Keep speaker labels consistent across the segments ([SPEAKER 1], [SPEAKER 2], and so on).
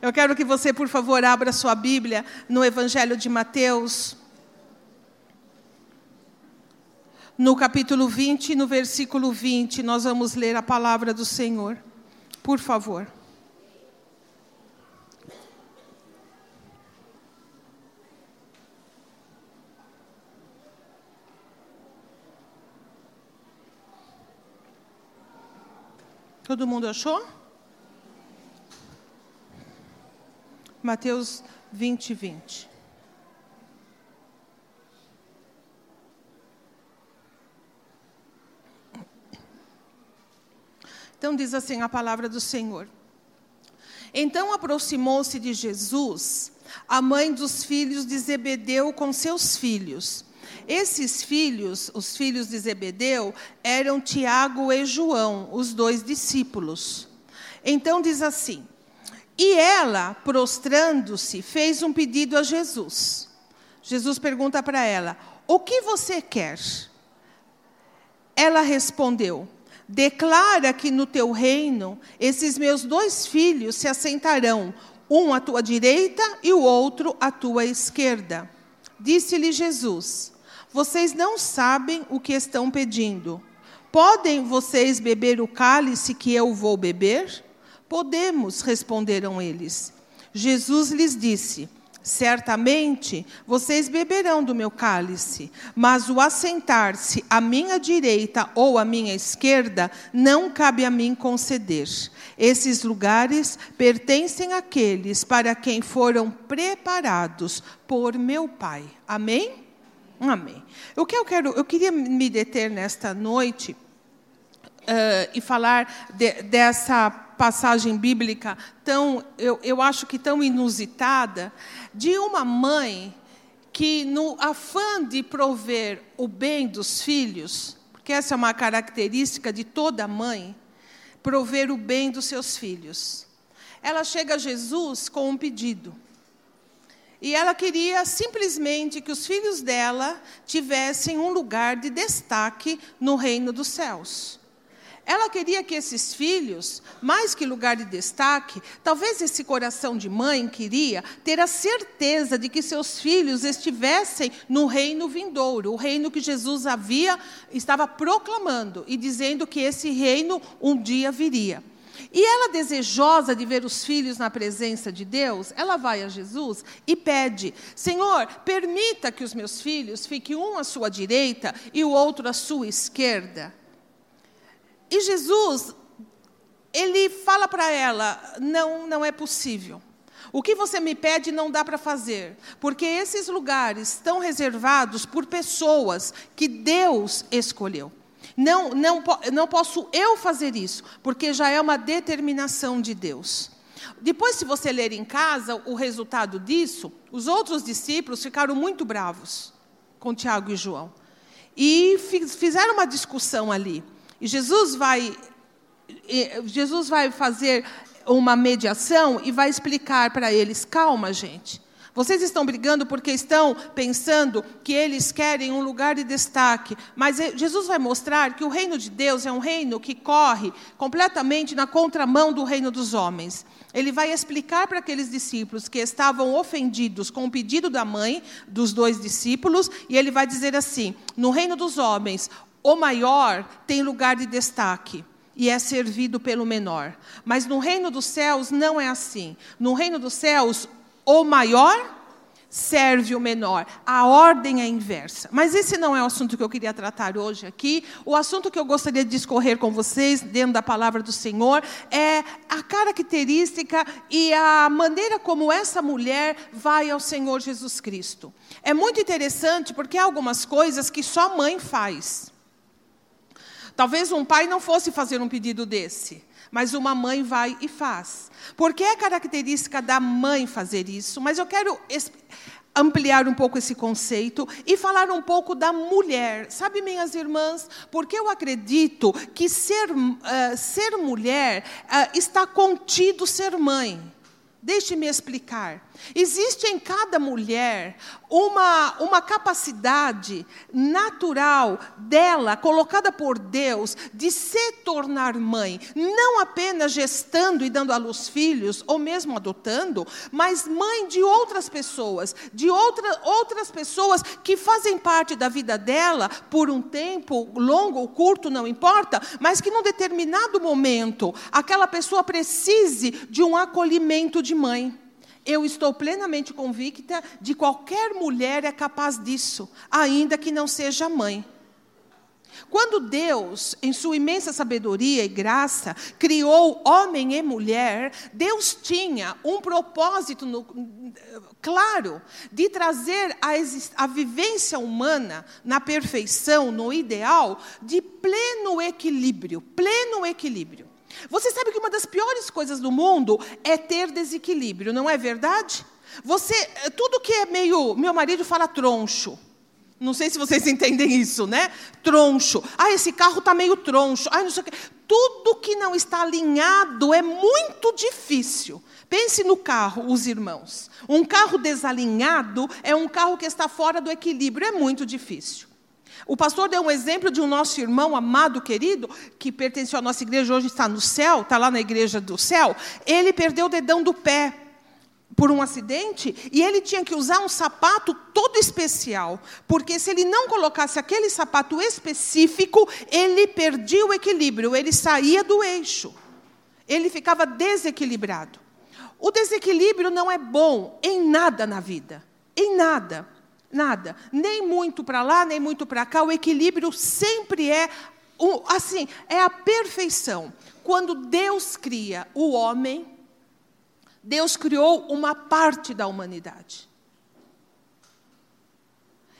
[SPEAKER 1] Eu quero que você, por favor, abra sua Bíblia no Evangelho de Mateus, no capítulo 20, no versículo 20, nós vamos ler a palavra do Senhor. Por favor. Todo mundo achou? Mateus 20, 20. Então diz assim a palavra do Senhor. Então aproximou-se de Jesus a mãe dos filhos de Zebedeu com seus filhos. Esses filhos, os filhos de Zebedeu, eram Tiago e João, os dois discípulos. Então diz assim: E ela, prostrando-se, fez um pedido a Jesus. Jesus pergunta para ela: O que você quer? Ela respondeu: Declara que no teu reino esses meus dois filhos se assentarão, um à tua direita e o outro à tua esquerda. Disse-lhe Jesus: Vocês não sabem o que estão pedindo. Podem vocês beber o cálice que eu vou beber? Podemos, responderam eles. Jesus lhes disse: Certamente vocês beberão do meu cálice, mas o assentar-se à minha direita ou à minha esquerda não cabe a mim conceder. Esses lugares pertencem àqueles para quem foram preparados por meu Pai. Amém? Amém. O que eu quero, eu queria me deter nesta noite uh, e falar de, dessa passagem bíblica tão, eu, eu acho que tão inusitada, de uma mãe que, no afã de prover o bem dos filhos, porque essa é uma característica de toda mãe, prover o bem dos seus filhos. Ela chega a Jesus com um pedido. E ela queria simplesmente que os filhos dela tivessem um lugar de destaque no reino dos céus. Ela queria que esses filhos, mais que lugar de destaque, talvez esse coração de mãe queria ter a certeza de que seus filhos estivessem no reino vindouro, o reino que Jesus havia estava proclamando e dizendo que esse reino um dia viria. E ela, desejosa de ver os filhos na presença de Deus, ela vai a Jesus e pede: Senhor, permita que os meus filhos fiquem um à sua direita e o outro à sua esquerda. E Jesus, ele fala para ela: não, não é possível. O que você me pede não dá para fazer, porque esses lugares estão reservados por pessoas que Deus escolheu. Não, não, não posso eu fazer isso, porque já é uma determinação de Deus. Depois, se você ler em casa o resultado disso, os outros discípulos ficaram muito bravos com Tiago e João. E fizeram uma discussão ali. E Jesus vai, Jesus vai fazer uma mediação e vai explicar para eles: calma, gente. Vocês estão brigando porque estão pensando que eles querem um lugar de destaque. Mas Jesus vai mostrar que o reino de Deus é um reino que corre completamente na contramão do reino dos homens. Ele vai explicar para aqueles discípulos que estavam ofendidos com o pedido da mãe dos dois discípulos, e ele vai dizer assim: no reino dos homens, o maior tem lugar de destaque e é servido pelo menor. Mas no reino dos céus não é assim. No reino dos céus, o maior serve o menor. A ordem é inversa. Mas esse não é o assunto que eu queria tratar hoje aqui. O assunto que eu gostaria de discorrer com vocês, dentro da palavra do Senhor, é a característica e a maneira como essa mulher vai ao Senhor Jesus Cristo. É muito interessante porque há algumas coisas que só mãe faz. Talvez um pai não fosse fazer um pedido desse, mas uma mãe vai e faz. Porque é característica da mãe fazer isso, mas eu quero ampliar um pouco esse conceito e falar um pouco da mulher. Sabe, minhas irmãs, porque eu acredito que ser, uh, ser mulher uh, está contido ser mãe. Deixe-me explicar. Existe em cada mulher uma, uma capacidade natural dela, colocada por Deus, de se tornar mãe, não apenas gestando e dando à luz filhos, ou mesmo adotando, mas mãe de outras pessoas, de outra, outras pessoas que fazem parte da vida dela por um tempo, longo ou curto, não importa, mas que num determinado momento aquela pessoa precise de um acolhimento de mãe. Eu estou plenamente convicta de qualquer mulher é capaz disso, ainda que não seja mãe. Quando Deus, em sua imensa sabedoria e graça, criou homem e mulher, Deus tinha um propósito no, claro de trazer a, a vivência humana na perfeição, no ideal, de pleno equilíbrio pleno equilíbrio. Você sabe que uma das piores coisas do mundo é ter desequilíbrio, não é verdade? Você, tudo que é meio, meu marido fala troncho. Não sei se vocês entendem isso, né? Troncho. Ah, esse carro está meio troncho. Ah, não sei o quê. Tudo que não está alinhado é muito difícil. Pense no carro, os irmãos. Um carro desalinhado é um carro que está fora do equilíbrio, é muito difícil. O pastor deu um exemplo de um nosso irmão amado, querido, que pertenceu à nossa igreja, hoje está no céu, está lá na igreja do céu. Ele perdeu o dedão do pé por um acidente e ele tinha que usar um sapato todo especial, porque se ele não colocasse aquele sapato específico, ele perdia o equilíbrio, ele saía do eixo. Ele ficava desequilibrado. O desequilíbrio não é bom em nada na vida, em nada. Nada. Nem muito para lá, nem muito para cá. O equilíbrio sempre é assim, é a perfeição. Quando Deus cria o homem, Deus criou uma parte da humanidade.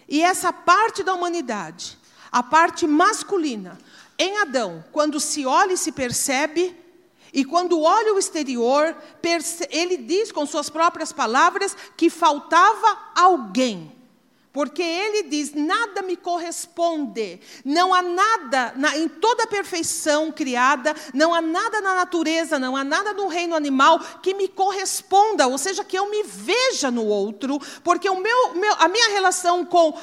[SPEAKER 1] E essa parte da humanidade, a parte masculina, em Adão, quando se olha e se percebe, e quando olha o exterior, ele diz com suas próprias palavras que faltava alguém. Porque ele diz: nada me corresponde. Não há nada na, em toda a perfeição criada, não há nada na natureza, não há nada no reino animal que me corresponda, ou seja, que eu me veja no outro, porque o meu, meu a minha relação com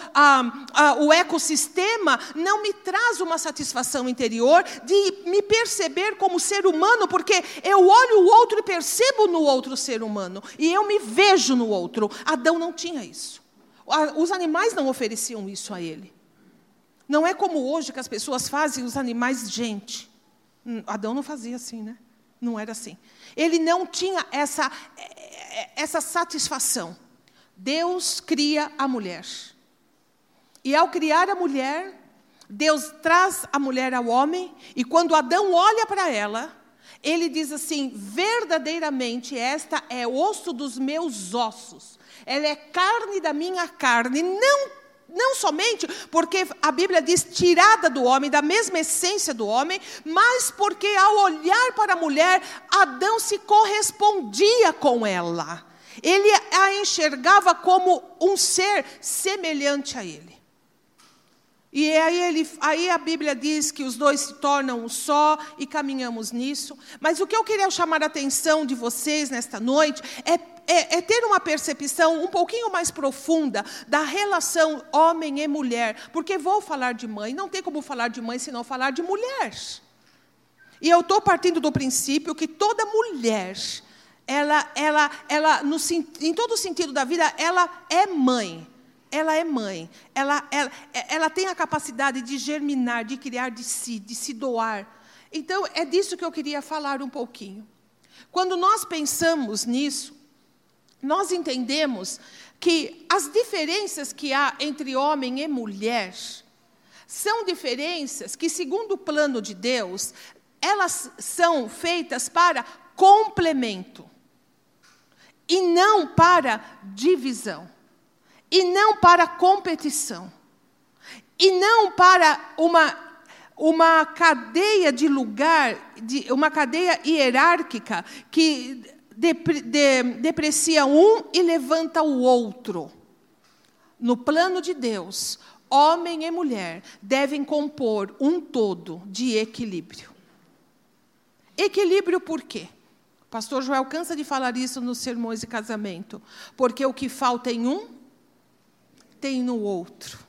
[SPEAKER 1] o ecossistema não me traz uma satisfação interior de me perceber como ser humano, porque eu olho o outro e percebo no outro ser humano, e eu me vejo no outro. Adão não tinha isso. Os animais não ofereciam isso a ele. Não é como hoje que as pessoas fazem os animais gente. Hum, Adão não fazia assim, né? Não era assim. Ele não tinha essa, é, é, essa satisfação. Deus cria a mulher. E ao criar a mulher, Deus traz a mulher ao homem, e quando Adão olha para ela, ele diz assim: verdadeiramente esta é osso dos meus ossos ela é carne da minha carne, não não somente porque a Bíblia diz tirada do homem, da mesma essência do homem, mas porque ao olhar para a mulher, Adão se correspondia com ela. Ele a enxergava como um ser semelhante a ele. E aí, ele, aí a Bíblia diz que os dois se tornam um só e caminhamos nisso. Mas o que eu queria chamar a atenção de vocês nesta noite é é, é, ter uma percepção um pouquinho mais profunda da relação homem e mulher. Porque vou falar de mãe, não tem como falar de mãe se não falar de mulher. E eu estou partindo do princípio que toda mulher, ela, ela, ela no, em todo sentido da vida, ela é mãe. Ela é mãe. Ela, ela, ela tem a capacidade de germinar, de criar de si, de se doar. Então, é disso que eu queria falar um pouquinho. Quando nós pensamos nisso, nós entendemos que as diferenças que há entre homem e mulher são diferenças que, segundo o plano de Deus, elas são feitas para complemento e não para divisão, e não para competição, e não para uma, uma cadeia de lugar, de, uma cadeia hierárquica que deprecia um e levanta o outro. No plano de Deus, homem e mulher devem compor um todo de equilíbrio. Equilíbrio por quê? pastor Joel cansa de falar isso nos sermões de casamento. Porque o que falta em um, tem no outro.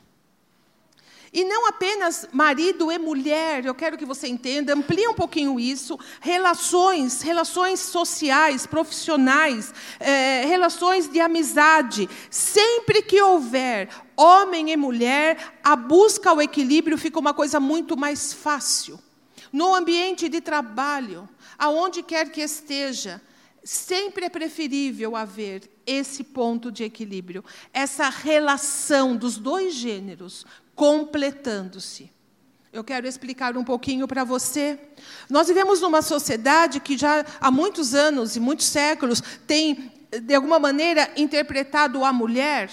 [SPEAKER 1] E não apenas marido e mulher, eu quero que você entenda, amplie um pouquinho isso, relações, relações sociais, profissionais, é, relações de amizade. Sempre que houver homem e mulher, a busca ao equilíbrio fica uma coisa muito mais fácil. No ambiente de trabalho, aonde quer que esteja, sempre é preferível haver esse ponto de equilíbrio, essa relação dos dois gêneros completando-se. Eu quero explicar um pouquinho para você. Nós vivemos numa sociedade que já há muitos anos e muitos séculos tem, de alguma maneira, interpretado a mulher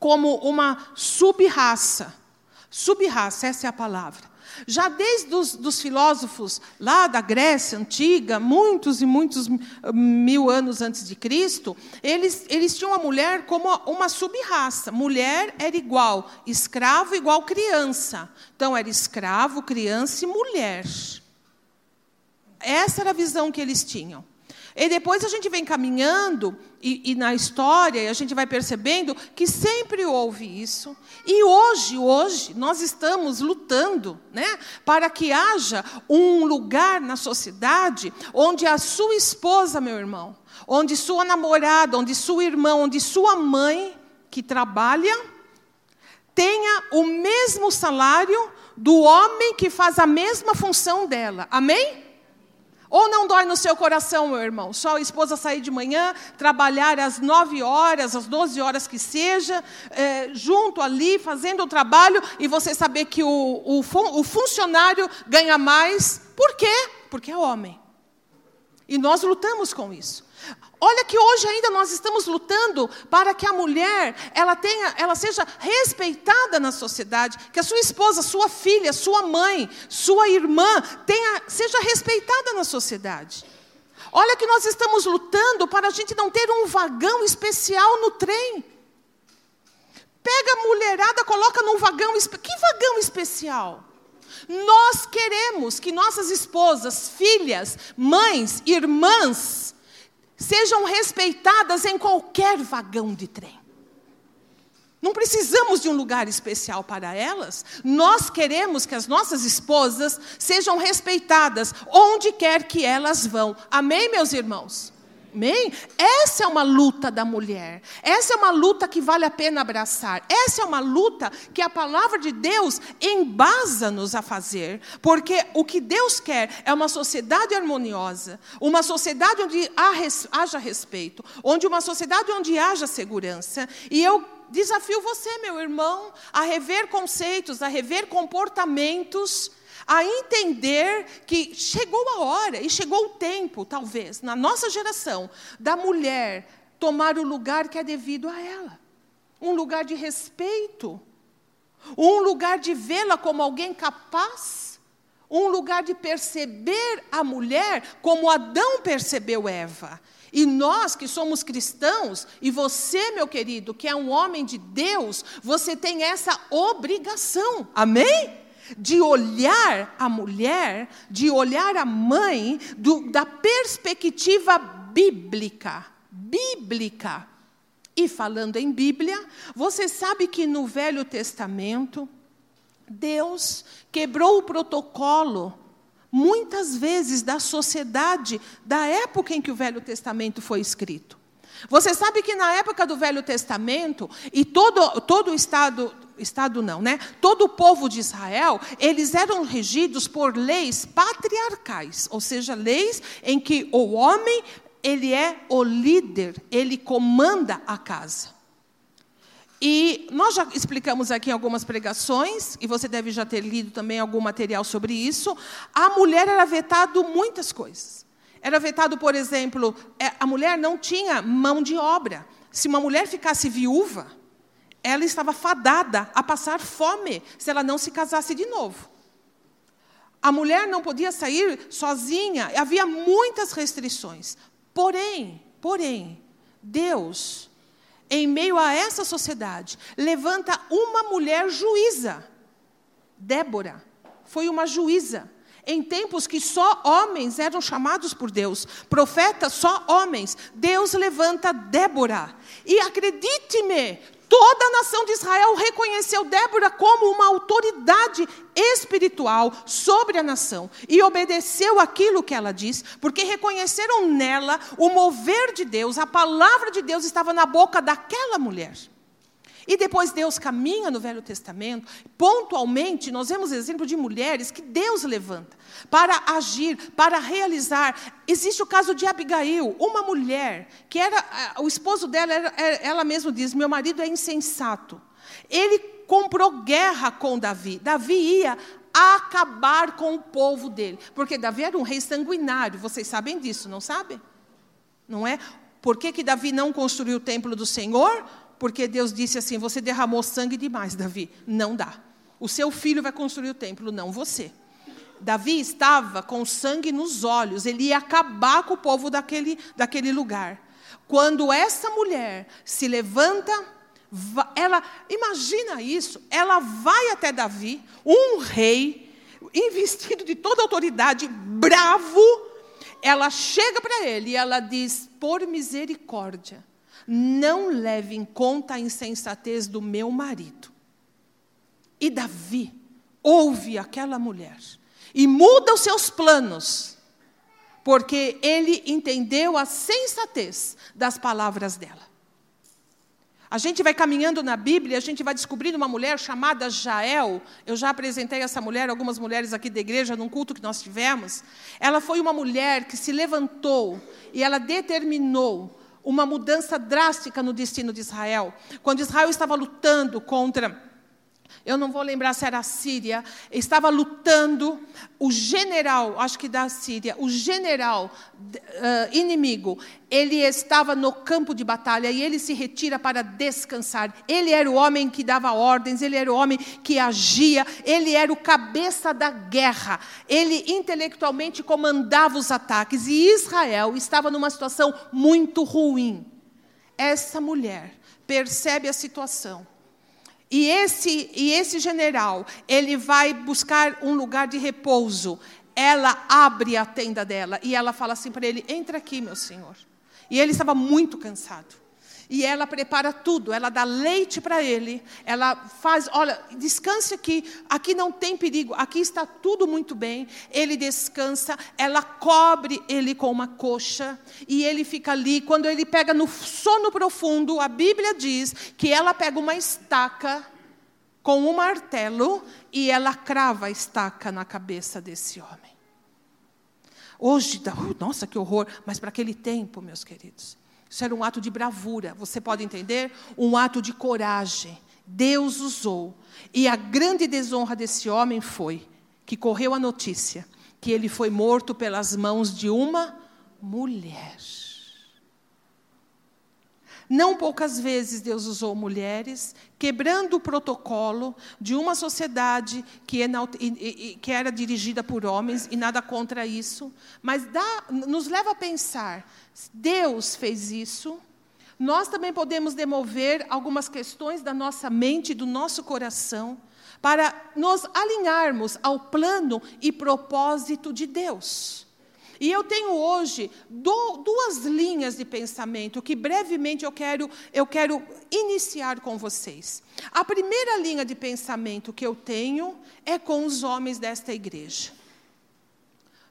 [SPEAKER 1] como uma sub-raça. Sub-raça, essa é a palavra. Já desde os dos filósofos lá da Grécia antiga, muitos e muitos mil anos antes de Cristo, eles, eles tinham a mulher como uma sub-raça. Mulher era igual escravo igual criança. Então era escravo, criança e mulher. Essa era a visão que eles tinham. E depois a gente vem caminhando e, e, na história a gente vai percebendo que sempre houve isso. E hoje, hoje nós estamos lutando, né, para que haja um lugar na sociedade onde a sua esposa, meu irmão, onde sua namorada, onde sua irmã, onde sua mãe que trabalha tenha o mesmo salário do homem que faz a mesma função dela. Amém? Ou não dói no seu coração, meu irmão, só a esposa sair de manhã, trabalhar às nove horas, às doze horas que seja, é, junto ali, fazendo o trabalho, e você saber que o, o, o funcionário ganha mais. Por quê? Porque é homem. E nós lutamos com isso. Olha que hoje ainda nós estamos lutando para que a mulher ela tenha, ela seja respeitada na sociedade, que a sua esposa, sua filha, sua mãe, sua irmã tenha, seja respeitada na sociedade. Olha que nós estamos lutando para a gente não ter um vagão especial no trem. Pega a mulherada, coloca num vagão, que vagão especial? Nós queremos que nossas esposas, filhas, mães, irmãs, sejam respeitadas em qualquer vagão de trem. Não precisamos de um lugar especial para elas. Nós queremos que as nossas esposas sejam respeitadas onde quer que elas vão. Amém, meus irmãos? Amém? Essa é uma luta da mulher. Essa é uma luta que vale a pena abraçar. Essa é uma luta que a palavra de Deus embasa-nos a fazer. Porque o que Deus quer é uma sociedade harmoniosa, uma sociedade onde haja respeito, onde uma sociedade onde haja segurança. E eu desafio você, meu irmão, a rever conceitos, a rever comportamentos a entender que chegou a hora e chegou o tempo, talvez, na nossa geração, da mulher tomar o lugar que é devido a ela. Um lugar de respeito, um lugar de vê-la como alguém capaz, um lugar de perceber a mulher como Adão percebeu Eva. E nós que somos cristãos, e você, meu querido, que é um homem de Deus, você tem essa obrigação. Amém? De olhar a mulher, de olhar a mãe do, da perspectiva bíblica. Bíblica. E falando em Bíblia, você sabe que no Velho Testamento, Deus quebrou o protocolo, muitas vezes, da sociedade da época em que o Velho Testamento foi escrito. Você sabe que na época do Velho Testamento, e todo, todo o Estado Estado não, né? Todo o povo de Israel, eles eram regidos por leis patriarcais, ou seja, leis em que o homem, ele é o líder, ele comanda a casa. E nós já explicamos aqui em algumas pregações, e você deve já ter lido também algum material sobre isso. A mulher era vetado muitas coisas. Era vetado, por exemplo, é, a mulher não tinha mão de obra. Se uma mulher ficasse viúva, ela estava fadada a passar fome se ela não se casasse de novo. A mulher não podia sair sozinha, havia muitas restrições. Porém, porém, Deus, em meio a essa sociedade, levanta uma mulher juíza. Débora foi uma juíza. Em tempos que só homens eram chamados por Deus, profetas só homens, Deus levanta Débora. E acredite-me, toda a nação de Israel reconheceu Débora como uma autoridade espiritual sobre a nação e obedeceu aquilo que ela disse, porque reconheceram nela o mover de Deus, a palavra de Deus estava na boca daquela mulher. E depois Deus caminha no Velho Testamento, pontualmente nós vemos exemplo de mulheres que Deus levanta para agir, para realizar. Existe o caso de Abigail, uma mulher que era, o esposo dela, era, ela mesma diz: meu marido é insensato. Ele comprou guerra com Davi. Davi ia acabar com o povo dele, porque Davi era um rei sanguinário. Vocês sabem disso, não sabem? Não é? Por que, que Davi não construiu o templo do Senhor? Porque Deus disse assim: Você derramou sangue demais, Davi. Não dá. O seu filho vai construir o templo, não você. Davi estava com sangue nos olhos, ele ia acabar com o povo daquele, daquele lugar. Quando essa mulher se levanta, ela, imagina isso, ela vai até Davi, um rei, investido de toda autoridade, bravo, ela chega para ele e ela diz: Por misericórdia, não leve em conta a insensatez do meu marido. E Davi ouve aquela mulher e muda os seus planos, porque ele entendeu a sensatez das palavras dela. A gente vai caminhando na Bíblia, a gente vai descobrindo uma mulher chamada Jael. Eu já apresentei essa mulher, algumas mulheres aqui da igreja, num culto que nós tivemos. Ela foi uma mulher que se levantou e ela determinou uma mudança drástica no destino de Israel. Quando Israel estava lutando contra eu não vou lembrar se era a Síria, estava lutando, o general, acho que da Síria, o general uh, inimigo, ele estava no campo de batalha e ele se retira para descansar. Ele era o homem que dava ordens, ele era o homem que agia, ele era o cabeça da guerra. Ele intelectualmente comandava os ataques e Israel estava numa situação muito ruim. Essa mulher percebe a situação e esse, e esse general, ele vai buscar um lugar de repouso. Ela abre a tenda dela e ela fala assim para ele: Entra aqui, meu senhor. E ele estava muito cansado. E ela prepara tudo, ela dá leite para ele, ela faz, olha, descanse aqui, aqui não tem perigo, aqui está tudo muito bem. Ele descansa, ela cobre ele com uma coxa e ele fica ali. Quando ele pega no sono profundo, a Bíblia diz que ela pega uma estaca com um martelo e ela crava a estaca na cabeça desse homem. Hoje, nossa, que horror, mas para aquele tempo, meus queridos, isso era um ato de bravura, você pode entender? Um ato de coragem. Deus usou. E a grande desonra desse homem foi que correu a notícia que ele foi morto pelas mãos de uma mulher. Não poucas vezes Deus usou mulheres, quebrando o protocolo de uma sociedade que, era dirigida por homens, e nada contra isso, mas dá, nos leva a pensar Deus fez isso. Nós também podemos demover algumas questões da nossa mente, do nosso coração, para nos alinharmos ao plano e propósito de Deus. E eu tenho hoje duas linhas de pensamento que brevemente eu quero, eu quero iniciar com vocês. A primeira linha de pensamento que eu tenho é com os homens desta igreja.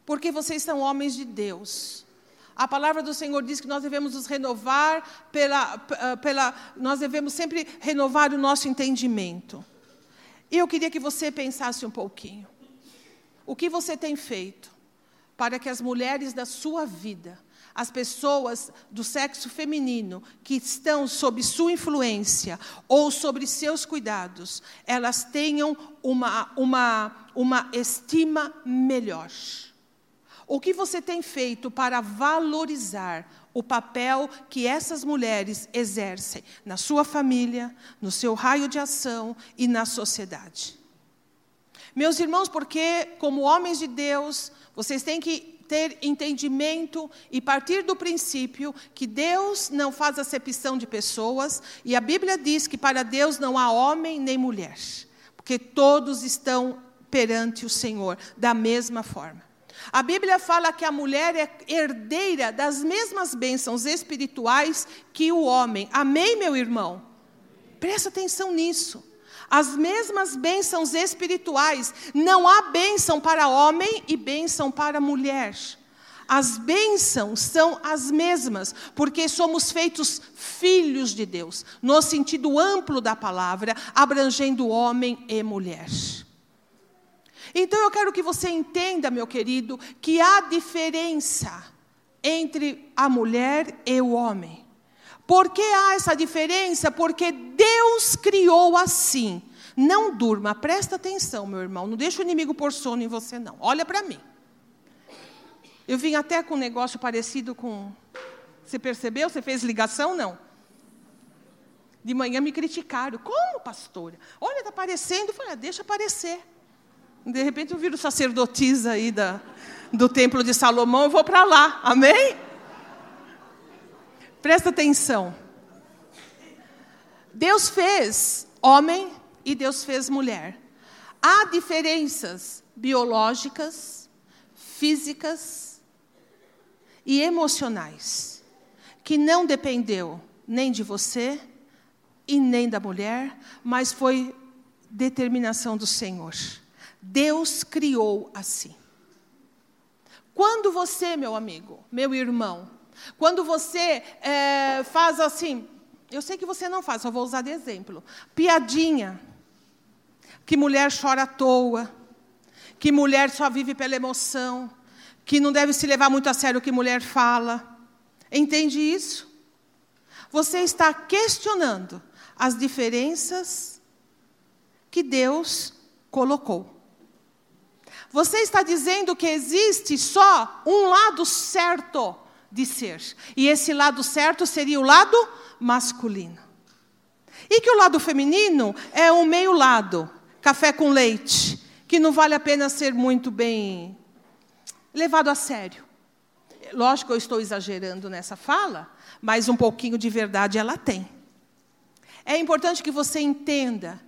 [SPEAKER 1] Porque vocês são homens de Deus. A palavra do Senhor diz que nós devemos nos renovar pela, ah, pela nós devemos sempre renovar o nosso entendimento. E eu queria que você pensasse um pouquinho. O que você tem feito para que as mulheres da sua vida, as pessoas do sexo feminino que estão sob sua influência ou sobre seus cuidados, elas tenham uma, uma, uma estima melhor? O que você tem feito para valorizar o papel que essas mulheres exercem na sua família, no seu raio de ação e na sociedade? Meus irmãos, porque, como homens de Deus, vocês têm que ter entendimento e partir do princípio que Deus não faz acepção de pessoas, e a Bíblia diz que para Deus não há homem nem mulher, porque todos estão perante o Senhor, da mesma forma. A Bíblia fala que a mulher é herdeira das mesmas bênçãos espirituais que o homem. Amém, meu irmão? Presta atenção nisso. As mesmas bênçãos espirituais. Não há bênção para homem e bênção para mulher. As bênçãos são as mesmas, porque somos feitos filhos de Deus, no sentido amplo da palavra, abrangendo homem e mulher. Então eu quero que você entenda, meu querido, que há diferença entre a mulher e o homem. Por que há essa diferença? Porque Deus criou assim. Não durma, presta atenção, meu irmão. Não deixa o inimigo pôr sono em você, não. Olha para mim. Eu vim até com um negócio parecido com. Você percebeu? Você fez ligação? Não. De manhã me criticaram. Como, pastora? Olha, está aparecendo. Eu falei, ah, deixa aparecer. De repente eu viro sacerdotisa aí da, do templo de Salomão, eu vou para lá. Amém? Presta atenção. Deus fez homem e Deus fez mulher. Há diferenças biológicas, físicas, e emocionais, que não dependeu nem de você e nem da mulher, mas foi determinação do Senhor. Deus criou assim. Quando você, meu amigo, meu irmão, quando você é, faz assim, eu sei que você não faz, só vou usar de exemplo, piadinha, que mulher chora à toa, que mulher só vive pela emoção, que não deve se levar muito a sério o que mulher fala. Entende isso? Você está questionando as diferenças que Deus colocou. Você está dizendo que existe só um lado certo de ser. E esse lado certo seria o lado masculino. E que o lado feminino é um meio lado, café com leite, que não vale a pena ser muito bem levado a sério. Lógico que eu estou exagerando nessa fala, mas um pouquinho de verdade ela tem. É importante que você entenda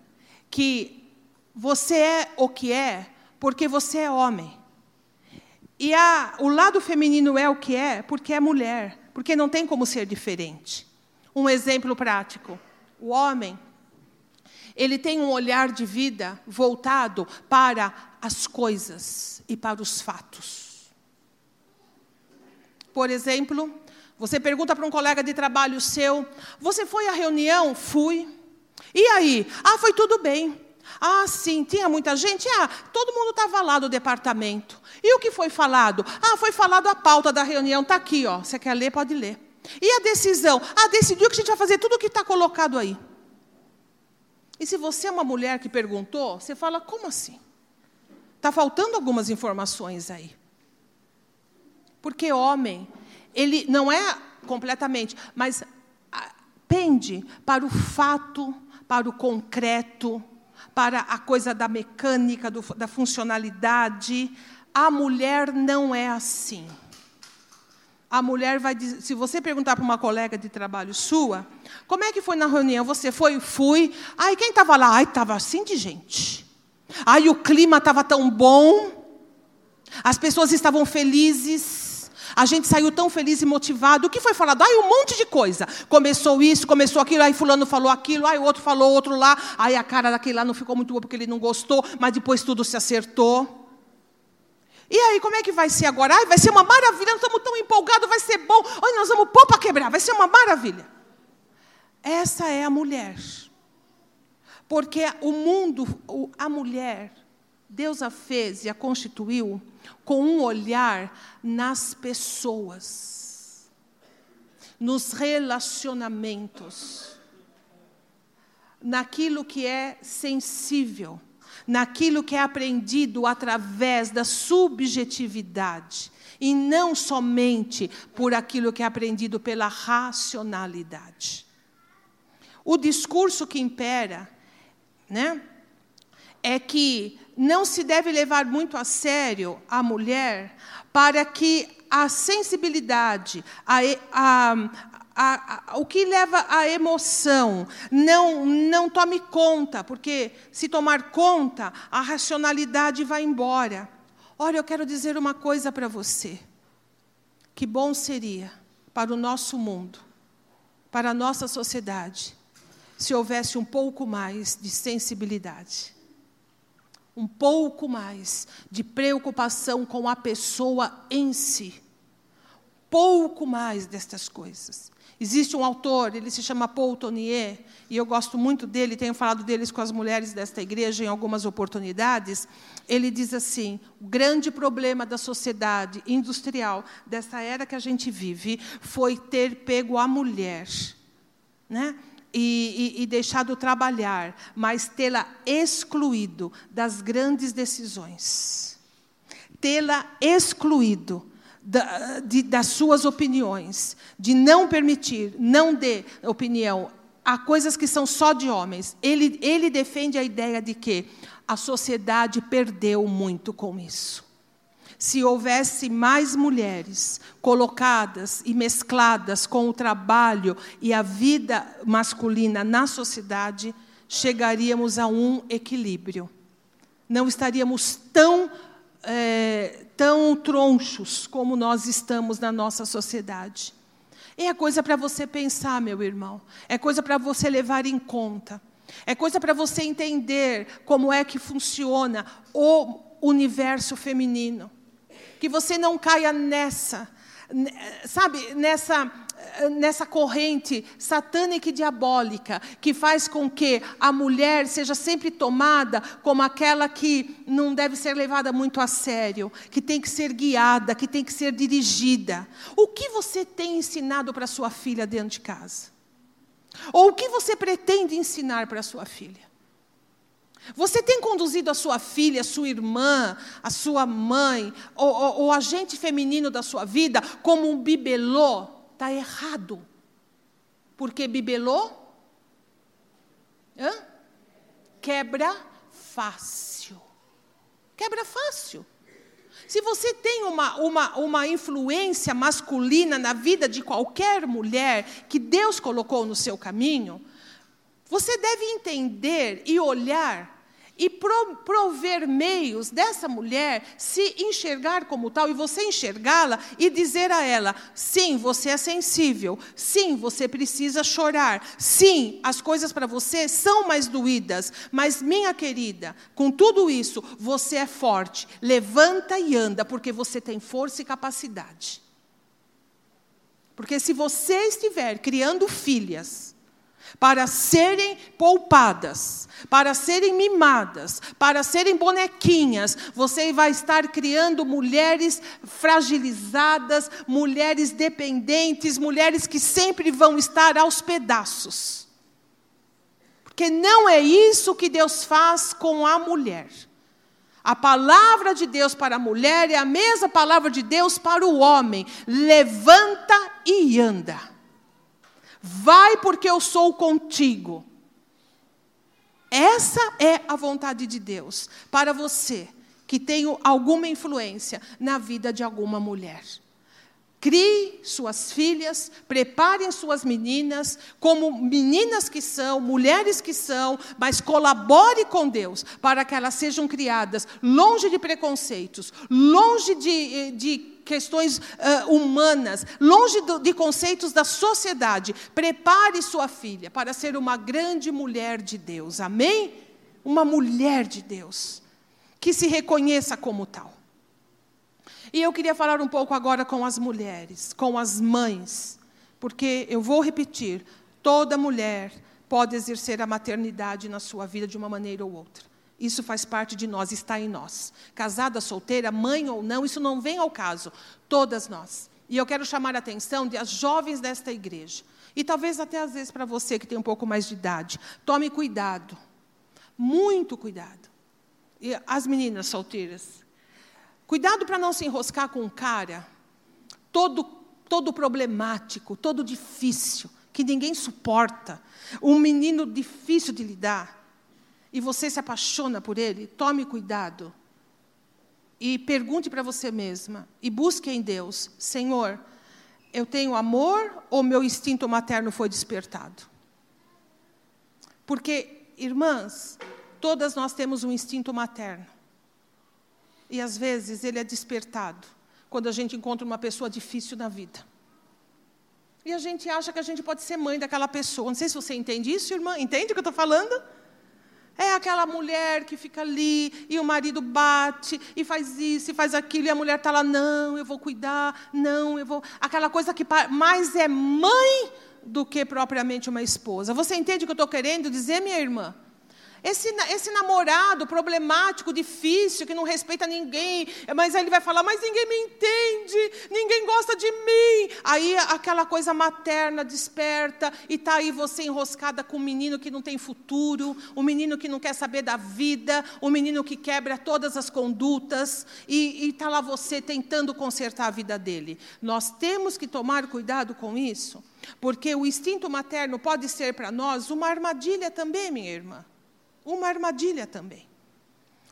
[SPEAKER 1] que você é o que é porque você é homem. E a, o lado feminino é o que é porque é mulher, porque não tem como ser diferente. Um exemplo prático: o homem, ele tem um olhar de vida voltado para as coisas e para os fatos. Por exemplo, você pergunta para um colega de trabalho seu: Você foi à reunião? Fui. E aí? Ah, foi tudo bem. Ah, sim, tinha muita gente? Ah, todo mundo estava lá do departamento. E o que foi falado? Ah, foi falado a pauta da reunião, está aqui, ó. Você quer ler? Pode ler. E a decisão? Ah, decidiu que a gente vai fazer tudo o que está colocado aí. E se você é uma mulher que perguntou, você fala, como assim? Está faltando algumas informações aí. Porque homem, ele não é completamente, mas pende para o fato, para o concreto, para a coisa da mecânica, do, da funcionalidade. A mulher não é assim. A mulher vai dizer, se você perguntar para uma colega de trabalho sua, como é que foi na reunião? Você foi? Fui. Ai, quem estava lá? Ai, estava assim de gente. Ai, o clima estava tão bom. As pessoas estavam felizes. A gente saiu tão feliz e motivado. O que foi falado? Ai, um monte de coisa. Começou isso, começou aquilo, aí fulano falou aquilo, aí o outro falou outro lá. Aí a cara daquele lá não ficou muito boa porque ele não gostou, mas depois tudo se acertou. E aí, como é que vai ser agora? Ai, vai ser uma maravilha, nós estamos tão empolgados, vai ser bom. Olha, nós vamos pôr para quebrar, vai ser uma maravilha. Essa é a mulher. Porque o mundo, a mulher, Deus a fez e a constituiu com um olhar nas pessoas, nos relacionamentos, naquilo que é sensível, naquilo que é aprendido através da subjetividade e não somente por aquilo que é aprendido pela racionalidade. O discurso que impera, né, é que não se deve levar muito a sério a mulher para que a sensibilidade, a, a, a, a, o que leva à emoção. Não, não tome conta, porque se tomar conta, a racionalidade vai embora. Olha, eu quero dizer uma coisa para você. Que bom seria para o nosso mundo, para a nossa sociedade, se houvesse um pouco mais de sensibilidade, um pouco mais de preocupação com a pessoa em si, pouco mais destas coisas. Existe um autor, ele se chama Paul Tonier, e eu gosto muito dele, tenho falado deles com as mulheres desta igreja em algumas oportunidades. Ele diz assim: o grande problema da sociedade industrial dessa era que a gente vive foi ter pego a mulher, né? E, e, e deixado trabalhar, mas tê-la excluído das grandes decisões. Tê-la excluído da, de, das suas opiniões, de não permitir, não dê opinião a coisas que são só de homens. Ele, ele defende a ideia de que a sociedade perdeu muito com isso. Se houvesse mais mulheres colocadas e mescladas com o trabalho e a vida masculina na sociedade, chegaríamos a um equilíbrio. Não estaríamos tão é, tão tronchos como nós estamos na nossa sociedade. É coisa para você pensar, meu irmão. É coisa para você levar em conta. É coisa para você entender como é que funciona o universo feminino. Que você não caia nessa, sabe, nessa nessa corrente satânica e diabólica que faz com que a mulher seja sempre tomada como aquela que não deve ser levada muito a sério, que tem que ser guiada, que tem que ser dirigida. O que você tem ensinado para sua filha dentro de casa? Ou o que você pretende ensinar para sua filha? Você tem conduzido a sua filha, a sua irmã, a sua mãe, o agente feminino da sua vida como um bibelô está errado. Porque bibelô Hã? quebra fácil. Quebra fácil. Se você tem uma, uma, uma influência masculina na vida de qualquer mulher que Deus colocou no seu caminho, você deve entender e olhar e prover meios dessa mulher se enxergar como tal e você enxergá-la e dizer a ela: sim, você é sensível, sim, você precisa chorar, sim, as coisas para você são mais doídas, mas minha querida, com tudo isso, você é forte, levanta e anda, porque você tem força e capacidade. Porque se você estiver criando filhas, para serem poupadas, para serem mimadas, para serem bonequinhas. Você vai estar criando mulheres fragilizadas, mulheres dependentes, mulheres que sempre vão estar aos pedaços. Porque não é isso que Deus faz com a mulher. A palavra de Deus para a mulher é a mesma palavra de Deus para o homem. Levanta e anda. Vai porque eu sou contigo. Essa é a vontade de Deus para você que tem alguma influência na vida de alguma mulher. Crie suas filhas, preparem suas meninas como meninas que são, mulheres que são, mas colabore com Deus para que elas sejam criadas longe de preconceitos, longe de, de questões uh, humanas, longe do, de conceitos da sociedade. Prepare sua filha para ser uma grande mulher de Deus. Amém? Uma mulher de Deus. Que se reconheça como tal. E eu queria falar um pouco agora com as mulheres, com as mães, porque eu vou repetir: toda mulher pode exercer a maternidade na sua vida de uma maneira ou outra. Isso faz parte de nós, está em nós. Casada, solteira, mãe ou não, isso não vem ao caso. Todas nós. E eu quero chamar a atenção das jovens desta igreja. E talvez até às vezes para você que tem um pouco mais de idade. Tome cuidado. Muito cuidado. E as meninas solteiras. Cuidado para não se enroscar com um cara todo, todo problemático, todo difícil, que ninguém suporta. Um menino difícil de lidar e você se apaixona por ele, tome cuidado. E pergunte para você mesma, e busque em Deus: Senhor, eu tenho amor ou meu instinto materno foi despertado? Porque, irmãs, todas nós temos um instinto materno. E às vezes ele é despertado quando a gente encontra uma pessoa difícil na vida. E a gente acha que a gente pode ser mãe daquela pessoa. Não sei se você entende isso, irmã. Entende o que eu estou falando? É aquela mulher que fica ali e o marido bate e faz isso e faz aquilo e a mulher está lá, não, eu vou cuidar, não, eu vou. Aquela coisa que mais é mãe do que propriamente uma esposa. Você entende o que eu estou querendo dizer, minha irmã? Esse, esse namorado problemático, difícil, que não respeita ninguém, mas aí ele vai falar, mas ninguém me entende, ninguém gosta de mim. Aí aquela coisa materna desperta e está aí você enroscada com um menino que não tem futuro, um menino que não quer saber da vida, um menino que quebra todas as condutas e está lá você tentando consertar a vida dele. Nós temos que tomar cuidado com isso, porque o instinto materno pode ser para nós uma armadilha também, minha irmã uma armadilha também.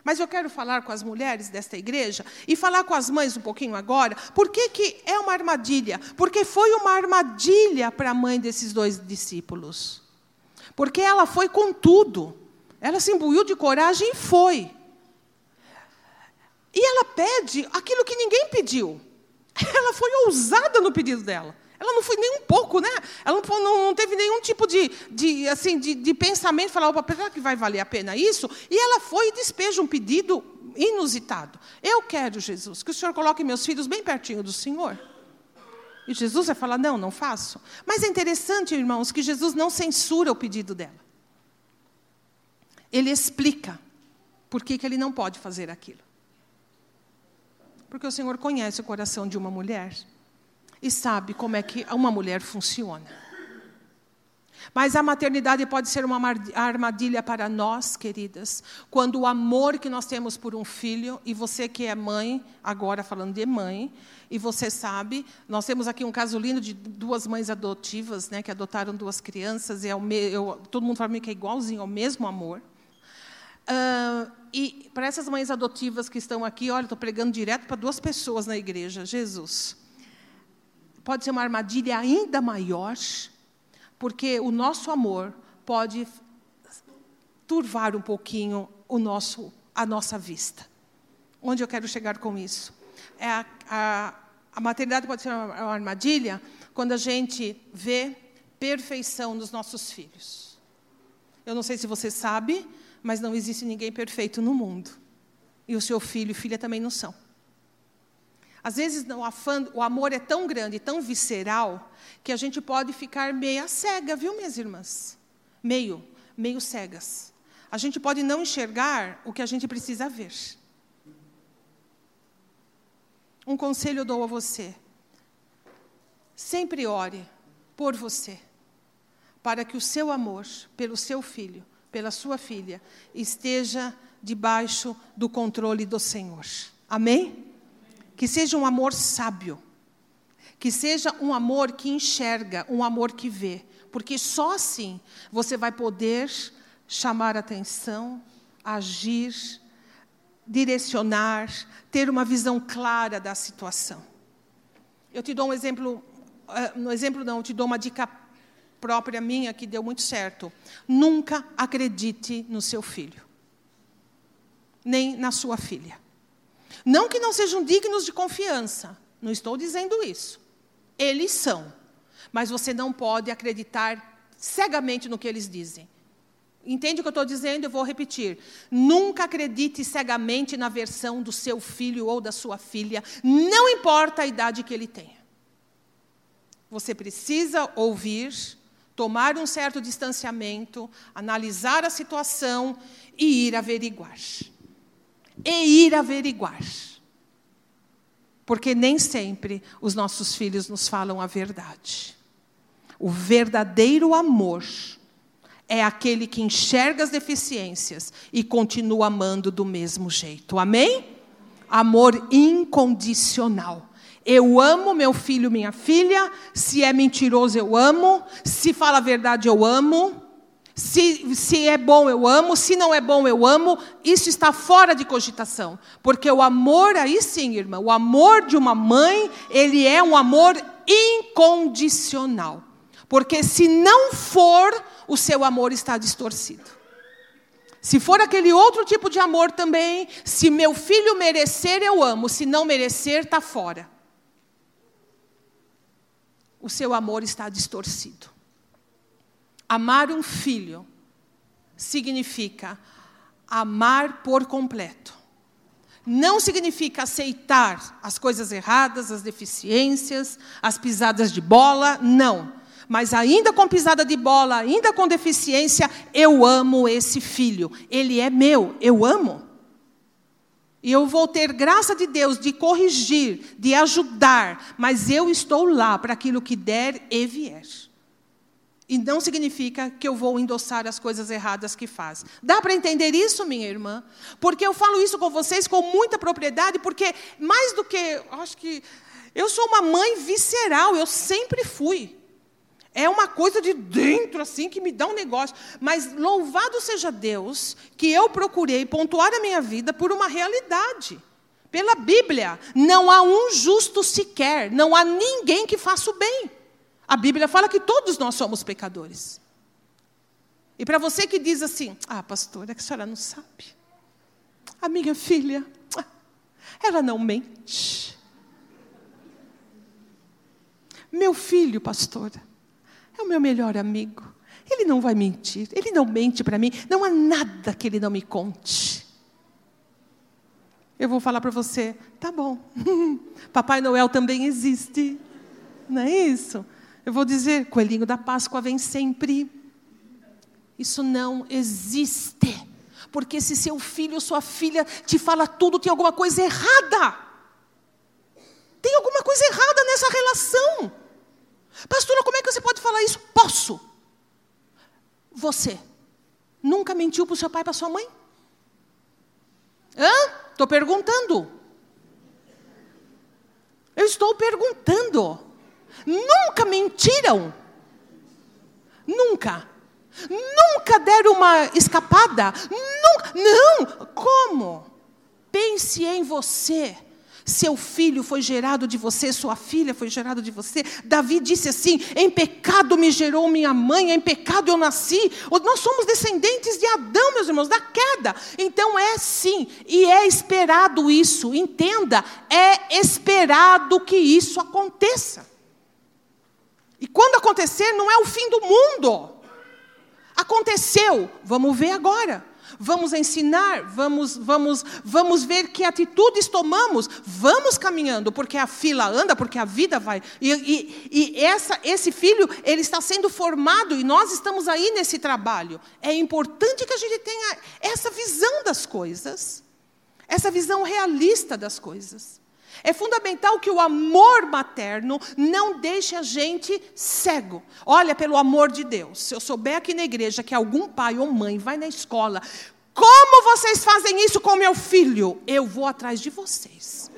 [SPEAKER 1] Mas eu quero falar com as mulheres desta igreja e falar com as mães um pouquinho agora. Por que, que é uma armadilha? Porque foi uma armadilha para a mãe desses dois discípulos. Porque ela foi com tudo. Ela se imbuiu de coragem e foi. E ela pede aquilo que ninguém pediu. Ela foi ousada no pedido dela. Ela não foi nem um pouco, né? Ela não, não teve nenhum tipo de, de, assim, de, de pensamento, falar, opa, será que vai valer a pena isso? E ela foi e despeja um pedido inusitado. Eu quero, Jesus, que o Senhor coloque meus filhos bem pertinho do Senhor. E Jesus vai falar, não, não faço. Mas é interessante, irmãos, que Jesus não censura o pedido dela. Ele explica por que, que ele não pode fazer aquilo. Porque o Senhor conhece o coração de uma mulher e sabe como é que uma mulher funciona. Mas a maternidade pode ser uma armadilha para nós, queridas, quando o amor que nós temos por um filho, e você que é mãe, agora falando de mãe, e você sabe, nós temos aqui um caso lindo de duas mães adotivas, né, que adotaram duas crianças, e é o me, eu, todo mundo fala que é igualzinho ao mesmo amor. Uh, e para essas mães adotivas que estão aqui, olha, estou pregando direto para duas pessoas na igreja, Jesus pode ser uma armadilha ainda maior, porque o nosso amor pode turvar um pouquinho o nosso, a nossa vista. Onde eu quero chegar com isso? É a, a, a maternidade pode ser uma, uma armadilha quando a gente vê perfeição nos nossos filhos. Eu não sei se você sabe, mas não existe ninguém perfeito no mundo. E o seu filho e filha também não são. Às vezes o, afã, o amor é tão grande, tão visceral, que a gente pode ficar meia cega, viu, minhas irmãs? Meio, meio cegas. A gente pode não enxergar o que a gente precisa ver. Um conselho eu dou a você. Sempre ore por você, para que o seu amor pelo seu filho, pela sua filha, esteja debaixo do controle do Senhor. Amém? Que seja um amor sábio, que seja um amor que enxerga, um amor que vê, porque só assim você vai poder chamar atenção, agir, direcionar, ter uma visão clara da situação. Eu te dou um exemplo, uh, um exemplo não, eu te dou uma dica própria minha que deu muito certo. Nunca acredite no seu filho, nem na sua filha. Não que não sejam dignos de confiança, não estou dizendo isso. Eles são. Mas você não pode acreditar cegamente no que eles dizem. Entende o que eu estou dizendo? Eu vou repetir. Nunca acredite cegamente na versão do seu filho ou da sua filha, não importa a idade que ele tenha. Você precisa ouvir, tomar um certo distanciamento, analisar a situação e ir averiguar e ir averiguar. Porque nem sempre os nossos filhos nos falam a verdade. O verdadeiro amor é aquele que enxerga as deficiências e continua amando do mesmo jeito. Amém? Amor incondicional. Eu amo meu filho, minha filha. Se é mentiroso, eu amo. Se fala a verdade, eu amo. Se, se é bom, eu amo. Se não é bom, eu amo. Isso está fora de cogitação. Porque o amor, aí sim, irmã, o amor de uma mãe, ele é um amor incondicional. Porque se não for, o seu amor está distorcido. Se for aquele outro tipo de amor também, se meu filho merecer, eu amo, se não merecer, está fora. O seu amor está distorcido. Amar um filho significa amar por completo. Não significa aceitar as coisas erradas, as deficiências, as pisadas de bola, não. Mas ainda com pisada de bola, ainda com deficiência, eu amo esse filho. Ele é meu, eu amo. E eu vou ter graça de Deus de corrigir, de ajudar, mas eu estou lá para aquilo que der e vier. E não significa que eu vou endossar as coisas erradas que faz. Dá para entender isso, minha irmã? Porque eu falo isso com vocês com muita propriedade, porque mais do que. Acho que. Eu sou uma mãe visceral, eu sempre fui. É uma coisa de dentro, assim, que me dá um negócio. Mas louvado seja Deus que eu procurei pontuar a minha vida por uma realidade. Pela Bíblia, não há um justo sequer, não há ninguém que faça o bem. A Bíblia fala que todos nós somos pecadores. E para você que diz assim, ah, pastora, é que a senhora não sabe. A minha filha, ela não mente. Meu filho, pastora, é o meu melhor amigo. Ele não vai mentir, ele não mente para mim, não há nada que ele não me conte. Eu vou falar para você, tá bom, Papai Noel também existe, não é isso? Eu vou dizer: coelhinho da Páscoa vem sempre. Isso não existe. Porque se seu filho ou sua filha te fala tudo, tem alguma coisa errada. Tem alguma coisa errada nessa relação. Pastora, como é que você pode falar isso? Posso. Você nunca mentiu para o seu pai e para sua mãe? Hã? Estou perguntando. Eu estou perguntando. Nunca mentiram. Nunca. Nunca deram uma escapada. Nunca. Não. Como? Pense em você. Seu filho foi gerado de você, sua filha foi gerada de você. Davi disse assim: Em pecado me gerou minha mãe, em pecado eu nasci. Nós somos descendentes de Adão, meus irmãos, da queda. Então é sim, e é esperado isso. Entenda, é esperado que isso aconteça. E quando acontecer, não é o fim do mundo. Aconteceu, vamos ver agora. Vamos ensinar, vamos, vamos, vamos ver que atitudes tomamos, vamos caminhando, porque a fila anda, porque a vida vai. E, e, e essa, esse filho, ele está sendo formado e nós estamos aí nesse trabalho. É importante que a gente tenha essa visão das coisas, essa visão realista das coisas. É fundamental que o amor materno não deixe a gente cego. Olha, pelo amor de Deus, se eu souber aqui na igreja que algum pai ou mãe vai na escola, como vocês fazem isso com meu filho? Eu vou atrás de vocês.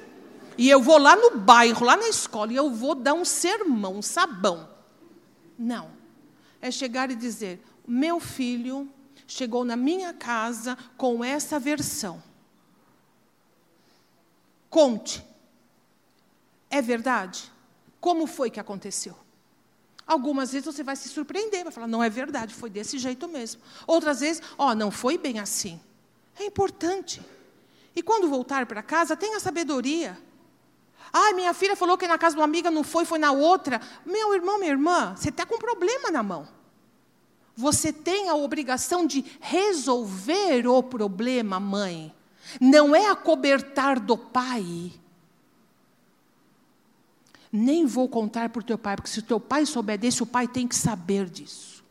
[SPEAKER 1] E eu vou lá no bairro, lá na escola, e eu vou dar um sermão, um sabão. Não. É chegar e dizer: meu filho chegou na minha casa com essa versão. Conte é verdade? Como foi que aconteceu? Algumas vezes você vai se surpreender, vai falar, não é verdade, foi desse jeito mesmo. Outras vezes, ó, oh, não foi bem assim. É importante. E quando voltar para casa, tenha sabedoria. Ah, minha filha falou que na casa de uma amiga não foi, foi na outra. Meu irmão, minha irmã, você está com um problema na mão. Você tem a obrigação de resolver o problema, mãe. Não é acobertar do pai nem vou contar para o teu pai, porque se o teu pai souber desse, o pai tem que saber disso.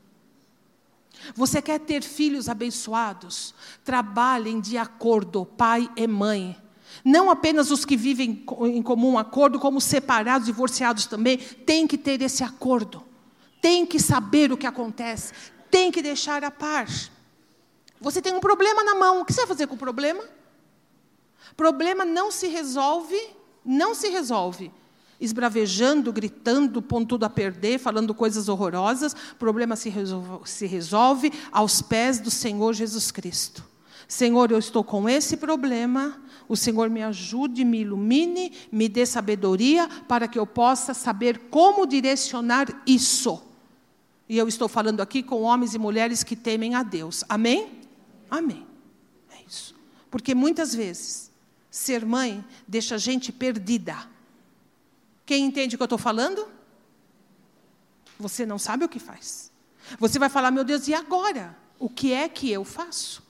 [SPEAKER 1] Você quer ter filhos abençoados? Trabalhem de acordo, pai e mãe. Não apenas os que vivem em comum acordo, como separados, divorciados também, tem que ter esse acordo. Tem que saber o que acontece. Tem que deixar a paz. Você tem um problema na mão, o que você vai fazer com o problema? Problema não se resolve, não se resolve esbravejando, gritando, pondo tudo a perder, falando coisas horrorosas, o problema se resolve, se resolve aos pés do Senhor Jesus Cristo. Senhor, eu estou com esse problema, o Senhor me ajude, me ilumine, me dê sabedoria para que eu possa saber como direcionar isso. E eu estou falando aqui com homens e mulheres que temem a Deus. Amém? Amém. É isso. Porque muitas vezes, ser mãe deixa a gente perdida. Quem entende o que eu estou falando? Você não sabe o que faz. Você vai falar, meu Deus, e agora? O que é que eu faço?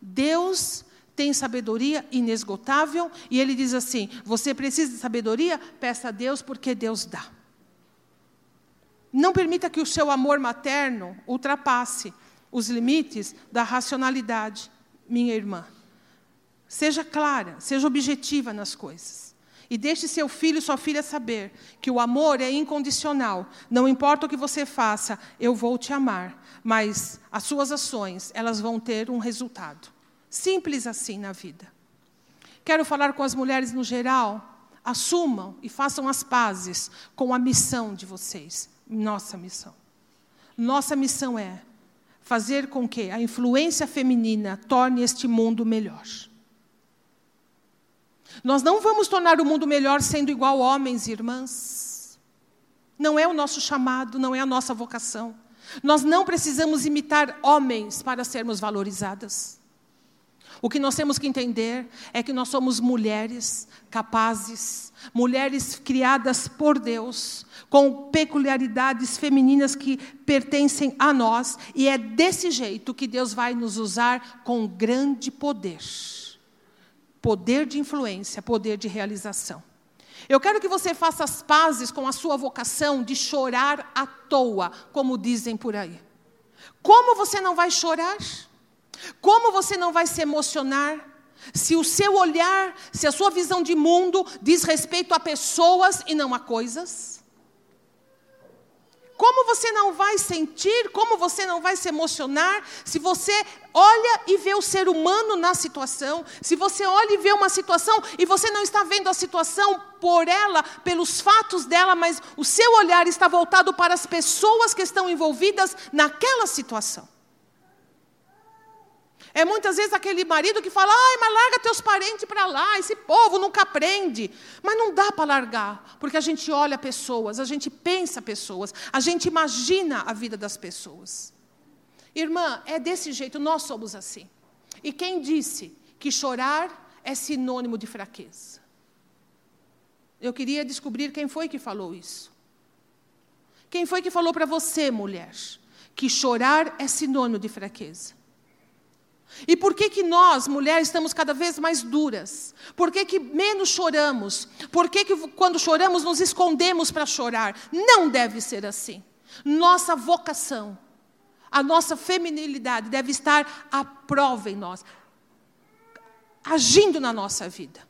[SPEAKER 1] Deus tem sabedoria inesgotável e ele diz assim: você precisa de sabedoria? Peça a Deus porque Deus dá. Não permita que o seu amor materno ultrapasse os limites da racionalidade, minha irmã. Seja clara, seja objetiva nas coisas. E deixe seu filho e sua filha saber que o amor é incondicional. Não importa o que você faça, eu vou te amar. Mas as suas ações, elas vão ter um resultado. Simples assim na vida. Quero falar com as mulheres no geral. Assumam e façam as pazes com a missão de vocês nossa missão. Nossa missão é fazer com que a influência feminina torne este mundo melhor. Nós não vamos tornar o mundo melhor sendo igual homens e irmãs. Não é o nosso chamado, não é a nossa vocação. Nós não precisamos imitar homens para sermos valorizadas. O que nós temos que entender é que nós somos mulheres capazes, mulheres criadas por Deus, com peculiaridades femininas que pertencem a nós, e é desse jeito que Deus vai nos usar com grande poder poder de influência, poder de realização. Eu quero que você faça as pazes com a sua vocação de chorar à toa, como dizem por aí. Como você não vai chorar? Como você não vai se emocionar? Se o seu olhar, se a sua visão de mundo diz respeito a pessoas e não a coisas? Como você não vai sentir, como você não vai se emocionar, se você olha e vê o ser humano na situação, se você olha e vê uma situação e você não está vendo a situação por ela, pelos fatos dela, mas o seu olhar está voltado para as pessoas que estão envolvidas naquela situação. É muitas vezes aquele marido que fala, ai, mas larga teus parentes para lá, esse povo nunca aprende. Mas não dá para largar, porque a gente olha pessoas, a gente pensa pessoas, a gente imagina a vida das pessoas. Irmã, é desse jeito, nós somos assim. E quem disse que chorar é sinônimo de fraqueza? Eu queria descobrir quem foi que falou isso. Quem foi que falou para você, mulher, que chorar é sinônimo de fraqueza? E por que, que nós, mulheres, estamos cada vez mais duras? Por que, que menos choramos? Por que, que quando choramos nos escondemos para chorar? Não deve ser assim. Nossa vocação, a nossa feminilidade deve estar à prova em nós, agindo na nossa vida.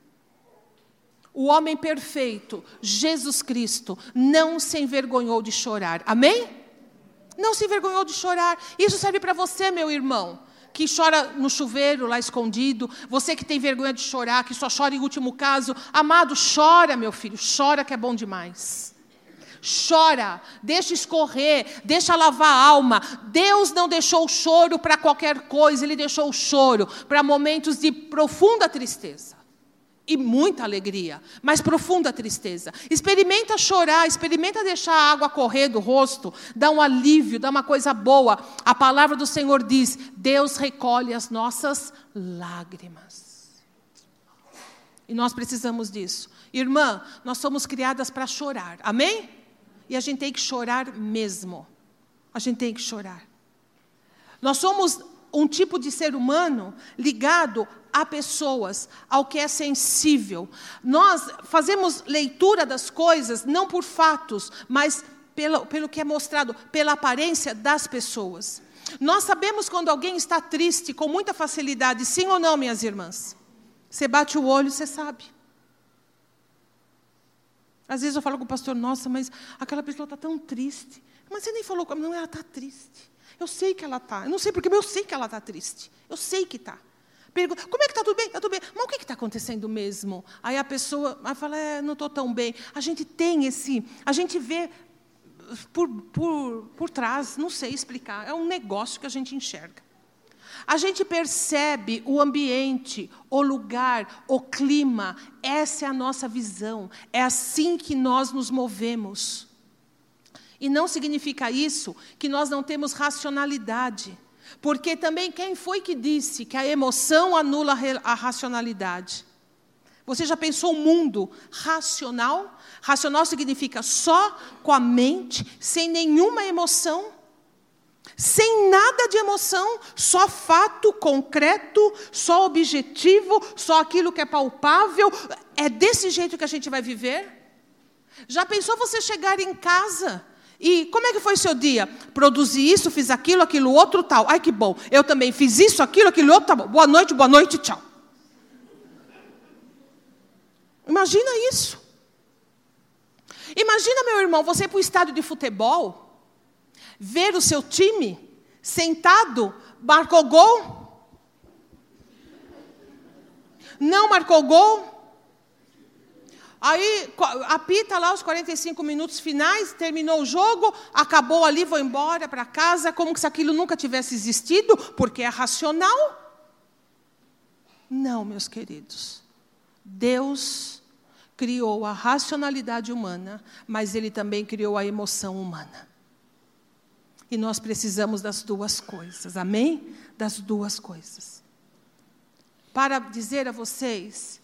[SPEAKER 1] O homem perfeito, Jesus Cristo, não se envergonhou de chorar. Amém? Não se envergonhou de chorar. Isso serve para você, meu irmão que chora no chuveiro lá escondido, você que tem vergonha de chorar, que só chora em último caso, amado, chora, meu filho, chora que é bom demais. Chora, deixa escorrer, deixa lavar a alma. Deus não deixou o choro para qualquer coisa, Ele deixou o choro para momentos de profunda tristeza e muita alegria, mas profunda tristeza. Experimenta chorar, experimenta deixar a água correr do rosto, dá um alívio, dá uma coisa boa. A palavra do Senhor diz: Deus recolhe as nossas lágrimas. E nós precisamos disso. Irmã, nós somos criadas para chorar, amém? E a gente tem que chorar mesmo. A gente tem que chorar. Nós somos um tipo de ser humano ligado a pessoas, ao que é sensível. Nós fazemos leitura das coisas não por fatos, mas pelo, pelo que é mostrado, pela aparência das pessoas. Nós sabemos quando alguém está triste com muita facilidade, sim ou não, minhas irmãs? Você bate o olho, você sabe. Às vezes eu falo com o pastor, nossa, mas aquela pessoa está tão triste. Mas você nem falou comigo, não, ela está triste. Eu sei que ela está. Eu não sei porque, mas eu sei que ela está triste. Eu sei que está. Pergunta, como é que está tudo bem? Está tudo bem. Mas o que está acontecendo mesmo? Aí a pessoa vai falar, é, não estou tão bem. A gente tem esse, a gente vê por, por, por trás, não sei explicar. É um negócio que a gente enxerga. A gente percebe o ambiente, o lugar, o clima. Essa é a nossa visão. É assim que nós nos movemos. E não significa isso que nós não temos racionalidade. Porque também quem foi que disse que a emoção anula a racionalidade? Você já pensou o um mundo racional? Racional significa só com a mente, sem nenhuma emoção, sem nada de emoção, só fato concreto, só objetivo, só aquilo que é palpável. É desse jeito que a gente vai viver? Já pensou você chegar em casa e como é que foi seu dia? Produzi isso, fiz aquilo, aquilo outro, tal. Ai, que bom. Eu também fiz isso, aquilo, aquilo outro, tá. Boa noite, boa noite, tchau. Imagina isso. Imagina, meu irmão, você ir para o estádio de futebol, ver o seu time sentado, marcou gol, não marcou gol, Aí apita lá os 45 minutos finais, terminou o jogo, acabou ali, vou embora para casa, como se aquilo nunca tivesse existido, porque é racional. Não, meus queridos. Deus criou a racionalidade humana, mas Ele também criou a emoção humana. E nós precisamos das duas coisas, amém? Das duas coisas. Para dizer a vocês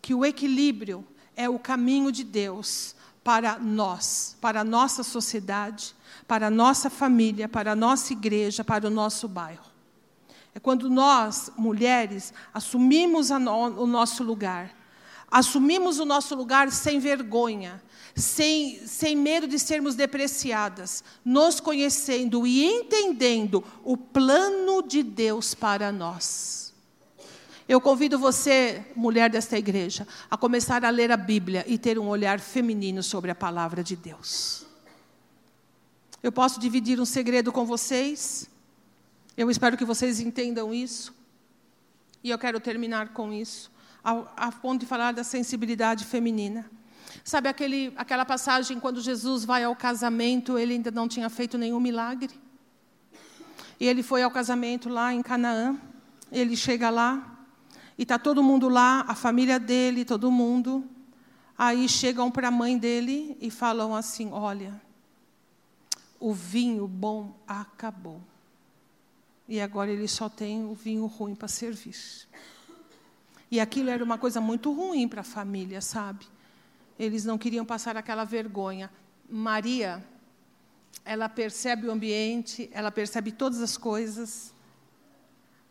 [SPEAKER 1] que o equilíbrio é o caminho de Deus para nós, para a nossa sociedade, para a nossa família, para a nossa igreja, para o nosso bairro. É quando nós, mulheres, assumimos no, o nosso lugar, assumimos o nosso lugar sem vergonha, sem, sem medo de sermos depreciadas, nos conhecendo e entendendo o plano de Deus para nós. Eu convido você, mulher desta igreja, a começar a ler a Bíblia e ter um olhar feminino sobre a palavra de Deus. Eu posso dividir um segredo com vocês. Eu espero que vocês entendam isso. E eu quero terminar com isso, a, a ponto de falar da sensibilidade feminina. Sabe aquele, aquela passagem quando Jesus vai ao casamento, ele ainda não tinha feito nenhum milagre? E ele foi ao casamento lá em Canaã. Ele chega lá, e está todo mundo lá, a família dele, todo mundo. Aí chegam para a mãe dele e falam assim: Olha, o vinho bom acabou. E agora ele só tem o vinho ruim para servir. E aquilo era uma coisa muito ruim para a família, sabe? Eles não queriam passar aquela vergonha. Maria, ela percebe o ambiente, ela percebe todas as coisas,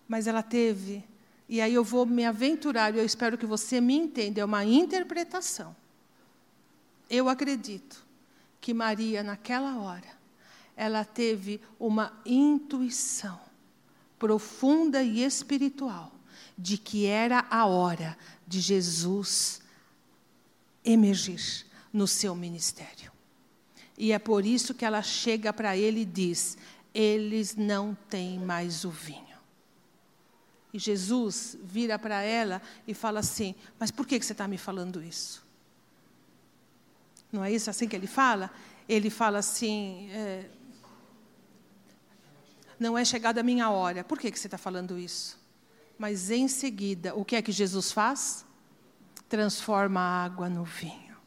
[SPEAKER 1] mas ela teve e aí eu vou me aventurar, e eu espero que você me entenda, é uma interpretação. Eu acredito que Maria, naquela hora, ela teve uma intuição profunda e espiritual de que era a hora de Jesus emergir no seu ministério. E é por isso que ela chega para ele e diz: Eles não têm mais o vinho. E Jesus vira para ela e fala assim: Mas por que você está me falando isso? Não é isso assim que ele fala? Ele fala assim: é, Não é chegada a minha hora. Por que você está falando isso? Mas em seguida, o que é que Jesus faz? Transforma a água no vinho.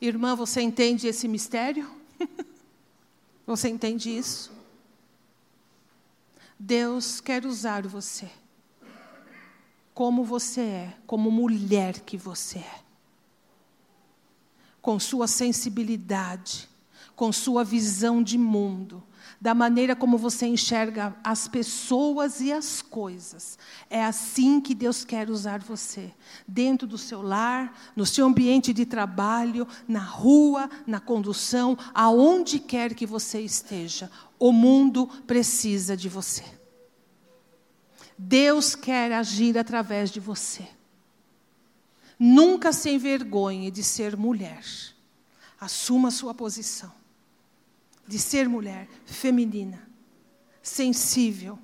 [SPEAKER 1] Irmã, você entende esse mistério? Você entende isso? Deus quer usar você como você é, como mulher que você é. Com sua sensibilidade, com sua visão de mundo, da maneira como você enxerga as pessoas e as coisas. É assim que Deus quer usar você, dentro do seu lar, no seu ambiente de trabalho, na rua, na condução, aonde quer que você esteja. O mundo precisa de você. Deus quer agir através de você. Nunca se envergonhe de ser mulher. Assuma sua posição de ser mulher feminina, sensível,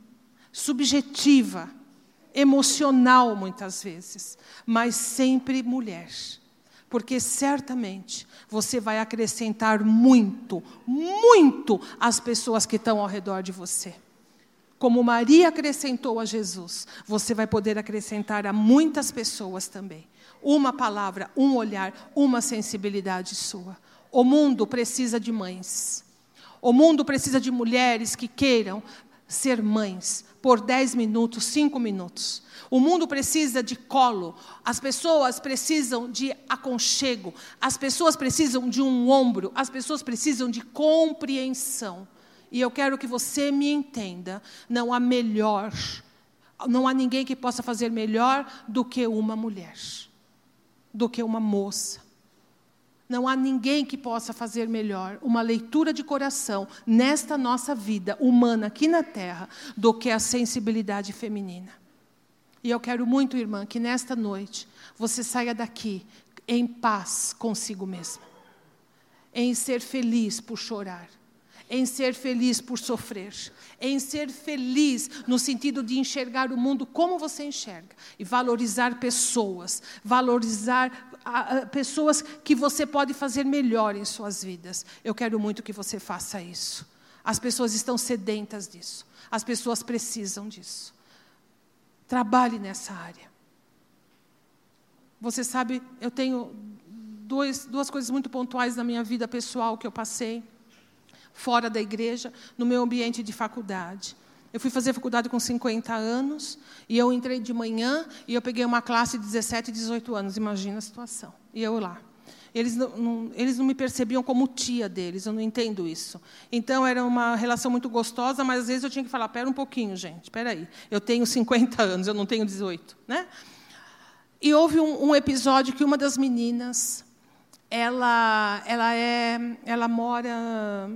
[SPEAKER 1] subjetiva, emocional muitas vezes, mas sempre mulher. porque certamente você vai acrescentar muito, muito às pessoas que estão ao redor de você. Como Maria acrescentou a Jesus, você vai poder acrescentar a muitas pessoas também. Uma palavra, um olhar, uma sensibilidade sua. O mundo precisa de mães. O mundo precisa de mulheres que queiram ser mães por 10 minutos, 5 minutos. O mundo precisa de colo, as pessoas precisam de aconchego, as pessoas precisam de um ombro, as pessoas precisam de compreensão. E eu quero que você me entenda: não há melhor, não há ninguém que possa fazer melhor do que uma mulher, do que uma moça. Não há ninguém que possa fazer melhor uma leitura de coração nesta nossa vida humana aqui na terra do que a sensibilidade feminina. E eu quero muito, irmã, que nesta noite você saia daqui em paz consigo mesma, em ser feliz por chorar, em ser feliz por sofrer, em ser feliz no sentido de enxergar o mundo como você enxerga e valorizar pessoas, valorizar a, a, pessoas que você pode fazer melhor em suas vidas. Eu quero muito que você faça isso. As pessoas estão sedentas disso, as pessoas precisam disso. Trabalhe nessa área. Você sabe, eu tenho dois, duas coisas muito pontuais na minha vida pessoal que eu passei, fora da igreja, no meu ambiente de faculdade. Eu fui fazer faculdade com 50 anos, e eu entrei de manhã, e eu peguei uma classe de 17, 18 anos, imagina a situação. E eu lá. Eles não, não, eles não me percebiam como tia deles, eu não entendo isso. Então, era uma relação muito gostosa, mas às vezes eu tinha que falar, espera um pouquinho, gente, espera aí. Eu tenho 50 anos, eu não tenho 18. Né? E houve um, um episódio que uma das meninas, ela, ela, é, ela mora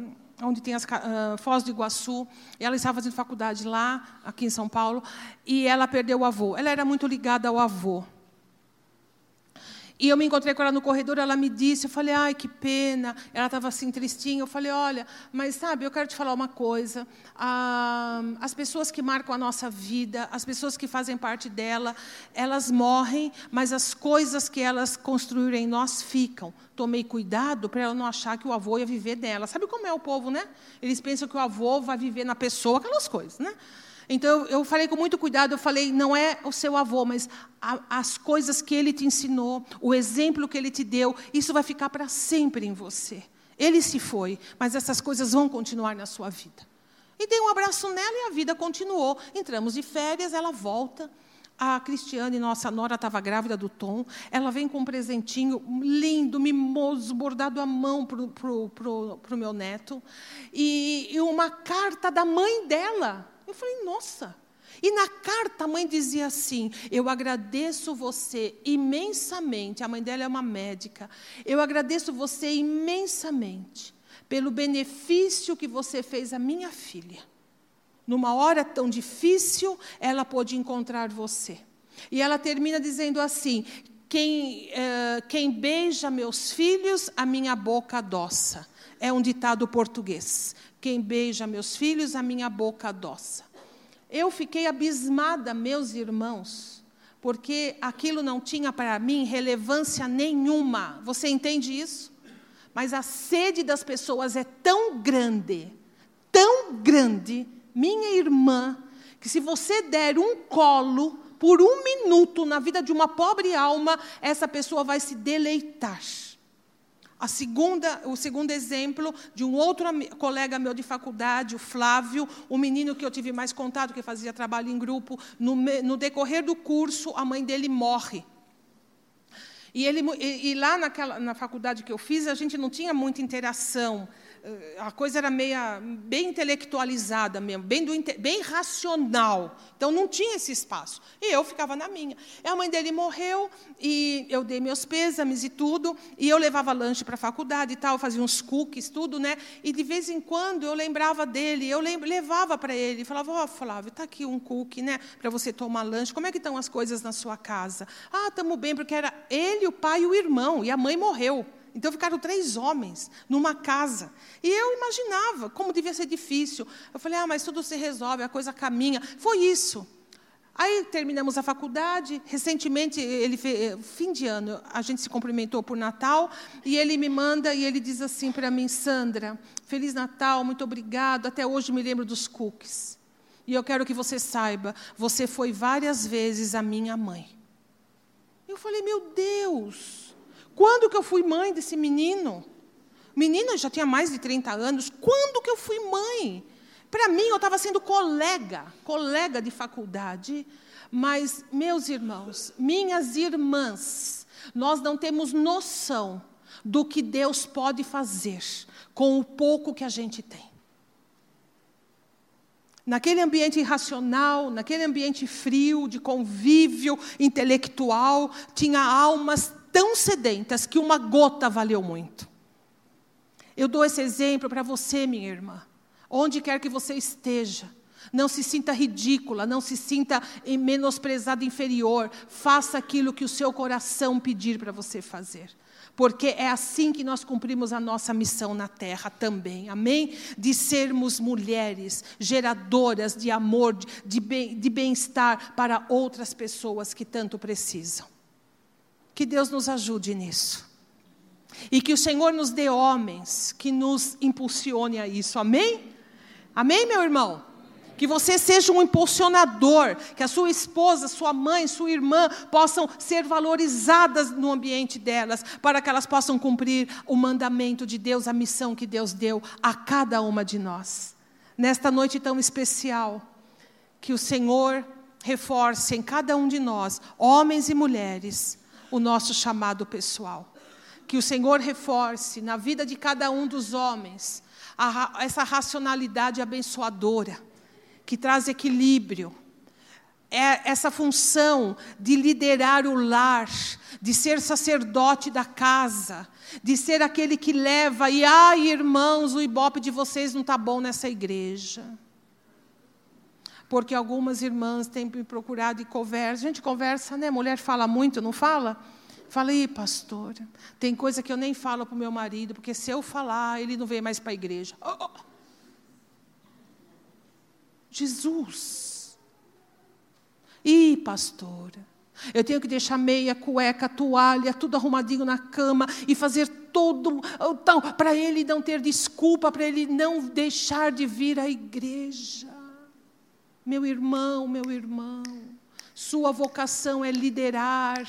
[SPEAKER 1] onde tem as uh, Foz do Iguaçu. Ela estava fazendo faculdade lá, aqui em São Paulo, e ela perdeu o avô. Ela era muito ligada ao avô. E eu me encontrei com ela no corredor, ela me disse, eu falei, ai, que pena. Ela estava assim, tristinha. Eu falei, olha, mas sabe, eu quero te falar uma coisa. Ah, as pessoas que marcam a nossa vida, as pessoas que fazem parte dela, elas morrem, mas as coisas que elas construíram em nós ficam. Tomei cuidado para ela não achar que o avô ia viver dela. Sabe como é o povo, né? Eles pensam que o avô vai viver na pessoa, aquelas coisas, né? Então, eu falei com muito cuidado, eu falei, não é o seu avô, mas a, as coisas que ele te ensinou, o exemplo que ele te deu, isso vai ficar para sempre em você. Ele se foi, mas essas coisas vão continuar na sua vida. E dei um abraço nela e a vida continuou. Entramos de férias, ela volta. A Cristiane, nossa nora, estava grávida do Tom. Ela vem com um presentinho lindo, mimoso, bordado à mão para o meu neto. E, e uma carta da mãe dela eu falei, nossa. E na carta a mãe dizia assim: Eu agradeço você imensamente. A mãe dela é uma médica. Eu agradeço você imensamente pelo benefício que você fez à minha filha. Numa hora tão difícil, ela pôde encontrar você. E ela termina dizendo assim: quem, uh, quem beija meus filhos, a minha boca adoça. É um ditado português. Quem beija meus filhos, a minha boca adoça. Eu fiquei abismada, meus irmãos, porque aquilo não tinha para mim relevância nenhuma. Você entende isso? Mas a sede das pessoas é tão grande, tão grande, minha irmã, que se você der um colo por um minuto na vida de uma pobre alma, essa pessoa vai se deleitar. A segunda, o segundo exemplo de um outro colega meu de faculdade, o Flávio, o menino que eu tive mais contato, que fazia trabalho em grupo, no, no decorrer do curso, a mãe dele morre. E, ele, e, e lá naquela, na faculdade que eu fiz, a gente não tinha muita interação a coisa era meia, bem intelectualizada mesmo, bem, do, bem racional. Então não tinha esse espaço. E eu ficava na minha. A mãe dele morreu, e eu dei meus pêsames e tudo, e eu levava lanche para a faculdade e tal, fazia uns cookies, tudo, né? E de vez em quando eu lembrava dele, eu levava para ele, falava, ó, oh, Flávio, está aqui um cookie, né? Para você tomar lanche. Como é que estão as coisas na sua casa? Ah, estamos bem, porque era ele, o pai e o irmão, e a mãe morreu. Então ficaram três homens numa casa. E eu imaginava como devia ser difícil. Eu falei, ah, mas tudo se resolve, a coisa caminha. Foi isso. Aí terminamos a faculdade. Recentemente, ele fez, fim de ano, a gente se cumprimentou por Natal e ele me manda e ele diz assim para mim, Sandra, feliz Natal, muito obrigado. Até hoje me lembro dos cookies. E eu quero que você saiba, você foi várias vezes a minha mãe. Eu falei, meu Deus, quando que eu fui mãe desse menino? Menino já tinha mais de 30 anos. Quando que eu fui mãe? Para mim, eu estava sendo colega, colega de faculdade, mas, meus irmãos, minhas irmãs, nós não temos noção do que Deus pode fazer com o pouco que a gente tem. Naquele ambiente irracional, naquele ambiente frio, de convívio intelectual, tinha almas tão sedentas que uma gota valeu muito. Eu dou esse exemplo para você, minha irmã. Onde quer que você esteja, não se sinta ridícula, não se sinta menosprezada, inferior. Faça aquilo que o seu coração pedir para você fazer. Porque é assim que nós cumprimos a nossa missão na terra também, amém? De sermos mulheres geradoras de amor, de bem-estar para outras pessoas que tanto precisam. Que Deus nos ajude nisso. E que o Senhor nos dê homens que nos impulsione a isso, amém? Amém, meu irmão? Que você seja um impulsionador, que a sua esposa, sua mãe, sua irmã possam ser valorizadas no ambiente delas, para que elas possam cumprir o mandamento de Deus, a missão que Deus deu a cada uma de nós. Nesta noite tão especial, que o Senhor reforce em cada um de nós, homens e mulheres, o nosso chamado pessoal. Que o Senhor reforce na vida de cada um dos homens a, essa racionalidade abençoadora, que traz equilíbrio. É essa função de liderar o lar, de ser sacerdote da casa, de ser aquele que leva, e ai irmãos, o ibope de vocês não está bom nessa igreja. Porque algumas irmãs têm me procurado e conversa. A gente conversa, né? Mulher fala muito, não fala? Falei, pastora, tem coisa que eu nem falo para o meu marido, porque se eu falar, ele não vem mais para a igreja. Oh, oh. Jesus. Ih, pastora, eu tenho que deixar meia, cueca, toalha, tudo arrumadinho na cama e fazer todo. Então, para ele não ter desculpa, para ele não deixar de vir à igreja. Meu irmão, meu irmão, sua vocação é liderar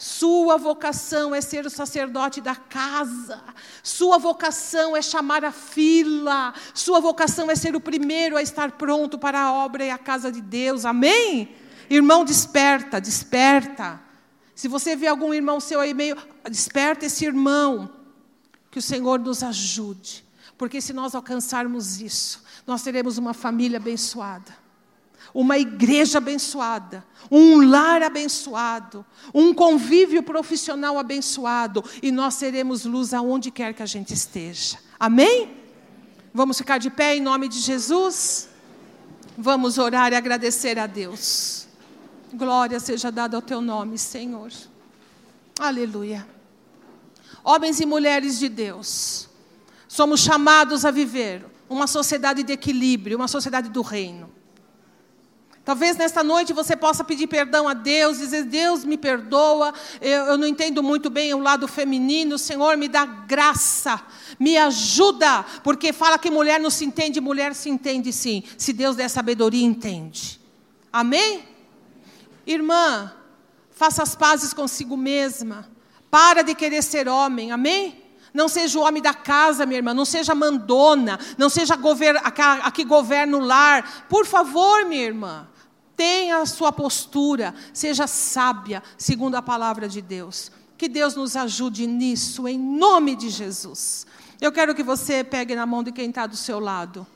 [SPEAKER 1] sua vocação é ser o sacerdote da casa. Sua vocação é chamar a fila. Sua vocação é ser o primeiro a estar pronto para a obra e a casa de Deus. Amém? Irmão, desperta, desperta. Se você vê algum irmão seu aí meio, desperta esse irmão. Que o Senhor nos ajude. Porque se nós alcançarmos isso, nós teremos uma família abençoada uma igreja abençoada, um lar abençoado, um convívio profissional abençoado, e nós seremos luz aonde quer que a gente esteja. Amém? Vamos ficar de pé em nome de Jesus? Vamos orar e agradecer a Deus. Glória seja dada ao teu nome, Senhor. Aleluia. Homens e mulheres de Deus, somos chamados a viver uma sociedade de equilíbrio, uma sociedade do reino. Talvez nesta noite você possa pedir perdão a Deus, dizer: Deus me perdoa, eu, eu, não entendo muito bem o lado feminino, Senhor me dá graça, me ajuda, porque fala que mulher não se entende, mulher se entende sim. Se Deus der sabedoria, entende. Amém? Irmã, faça as pazes consigo mesma, para de querer ser homem, amém? Não seja o homem da casa, minha irmã, não seja mandona, não seja a, que governa o lar. Por favor, minha irmã, tenha a sua postura, seja sábia, segundo a palavra de Deus. Que Deus nos ajude nisso, em nome de Jesus. Eu quero que você pegue na mão de quem está do seu lado.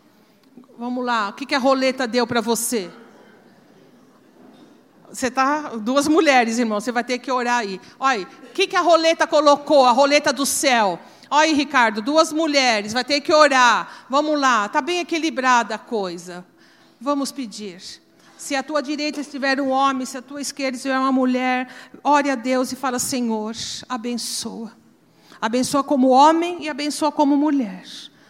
[SPEAKER 1] Vamos lá, o que, que a roleta deu para você? Você está. Duas mulheres, irmão, você vai ter que orar aí. Olha, o que, que a roleta colocou? A roleta do céu. Olha aí, Ricardo, duas mulheres, vai ter que orar. Vamos lá, está bem equilibrada a coisa. Vamos pedir. Se a tua direita estiver um homem, se a tua esquerda estiver uma mulher, ore a Deus e fala: Senhor, abençoa. Abençoa como homem e abençoa como mulher.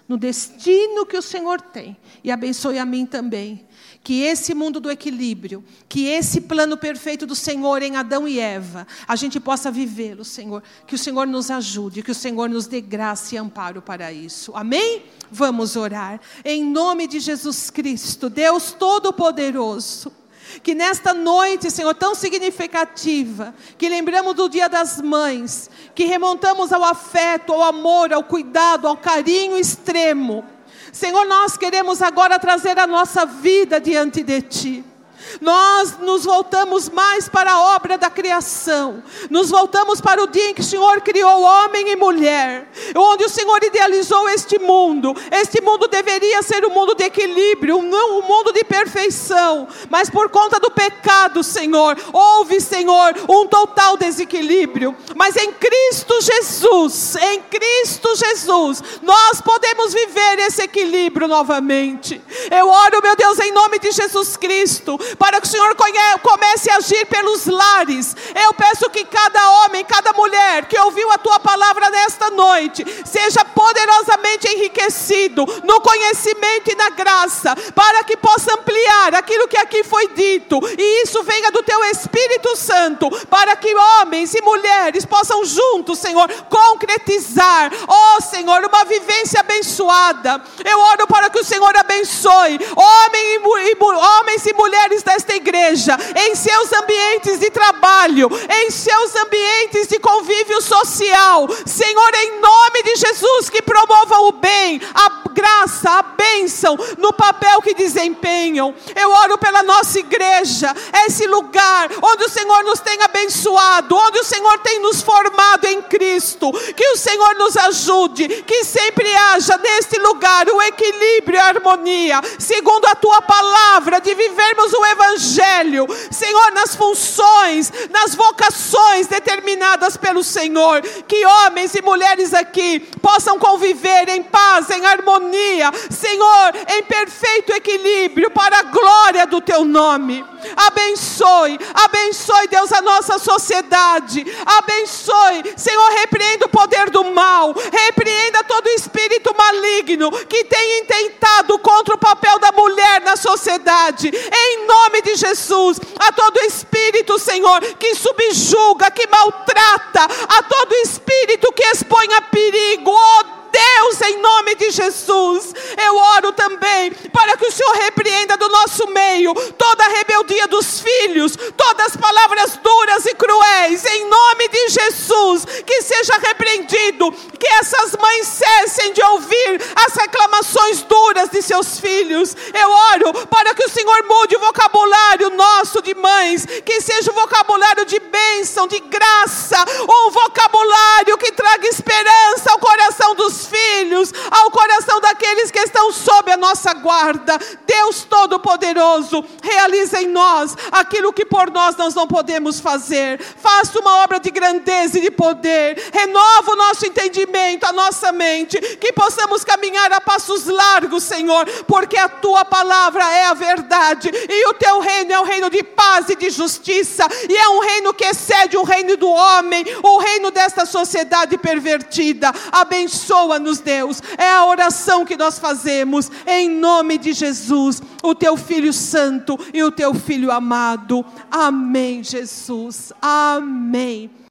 [SPEAKER 1] No destino que o Senhor tem. E abençoe a mim também. Que esse mundo do equilíbrio, que esse plano perfeito do Senhor em Adão e Eva, a gente possa vivê-lo, Senhor. Que o Senhor nos ajude, que o Senhor nos dê graça e amparo para isso. Amém? Vamos orar. Em nome de Jesus Cristo, Deus Todo-Poderoso que nesta noite, Senhor, tão significativa, que lembramos do Dia das Mães, que remontamos ao afeto, ao amor, ao cuidado, ao carinho extremo. Senhor, nós queremos agora trazer a nossa vida diante de Ti. Nós nos voltamos mais para a obra da criação. Nos voltamos para o dia em que o Senhor criou homem e mulher, onde o Senhor idealizou este mundo. Este mundo deveria ser um mundo de equilíbrio, não um mundo de perfeição, mas por conta do pecado, Senhor, houve, Senhor, um total desequilíbrio. Mas em Cristo Jesus, em Cristo Jesus, nós podemos viver esse equilíbrio novamente. Eu oro, meu Deus, em nome de Jesus Cristo, para que o Senhor comece a agir pelos lares. Eu peço que cada homem, cada mulher que ouviu a tua palavra nesta noite, seja poderosamente enriquecido no conhecimento e na graça, para que possa ampliar aquilo que aqui foi dito, e isso venha do teu Espírito Santo, para que homens e mulheres possam juntos, Senhor, concretizar, oh Senhor, uma vivência abençoada. Eu oro para que o Senhor abençoe homens e, homens e mulheres desta igreja, em seus ambientes de trabalho, em seus ambientes de convívio social. Senhor, em nome de Jesus, que promova o bem, a graça, a bênção no papel que desempenham. Eu oro pela nossa igreja, esse lugar onde o Senhor nos tem abençoado, onde o Senhor tem nos formado em Cristo. Que o Senhor nos ajude, que sempre haja neste lugar o equilíbrio e a harmonia, segundo a tua palavra, de vivermos o Evangelho Senhor, nas funções, nas vocações determinadas pelo Senhor, que homens e mulheres aqui possam conviver em paz, em harmonia, Senhor, em perfeito equilíbrio para a glória do Teu nome. Abençoe, abençoe, Deus, a nossa sociedade, abençoe, Senhor, repreenda o poder do mal, repreenda todo espírito maligno que tem intentado contra o papel da mulher na sociedade, em nome nome de Jesus, a todo espírito, Senhor, que subjuga, que maltrata, a todo espírito que expõe a perigo, oh Deus, em nome de Jesus, eu oro também para que o Senhor repreenda do nosso meio toda a rebeldia dos filhos, todas as palavras duras e cruéis, em nome de Jesus, que seja repreendido, que essas mães cessem de ouvir as reclamações duras de seus filhos. Eu oro para que o Senhor mude o vocabulário nosso de mães, que seja um vocabulário de bênção, de graça, um vocabulário que traga esperança ao coração dos filhos, ao coração daqueles que estão sob a nossa guarda. Deus Todo-Poderoso, realiza em nós aquilo que por nós nós não podemos fazer. Faça uma obra de grandeza e de poder. Renova o nosso entendimento, a nossa mente, que possamos caminhar a passos largos, Senhor, porque a tua palavra é a verdade e o teu reino é um reino de paz e de justiça, e é um reino que excede o reino do homem, o reino desta sociedade pervertida. Abençoa Abençoa-nos, Deus. É a oração que nós fazemos em nome de Jesus, o teu filho santo e o teu filho amado. Amém, Jesus. Amém.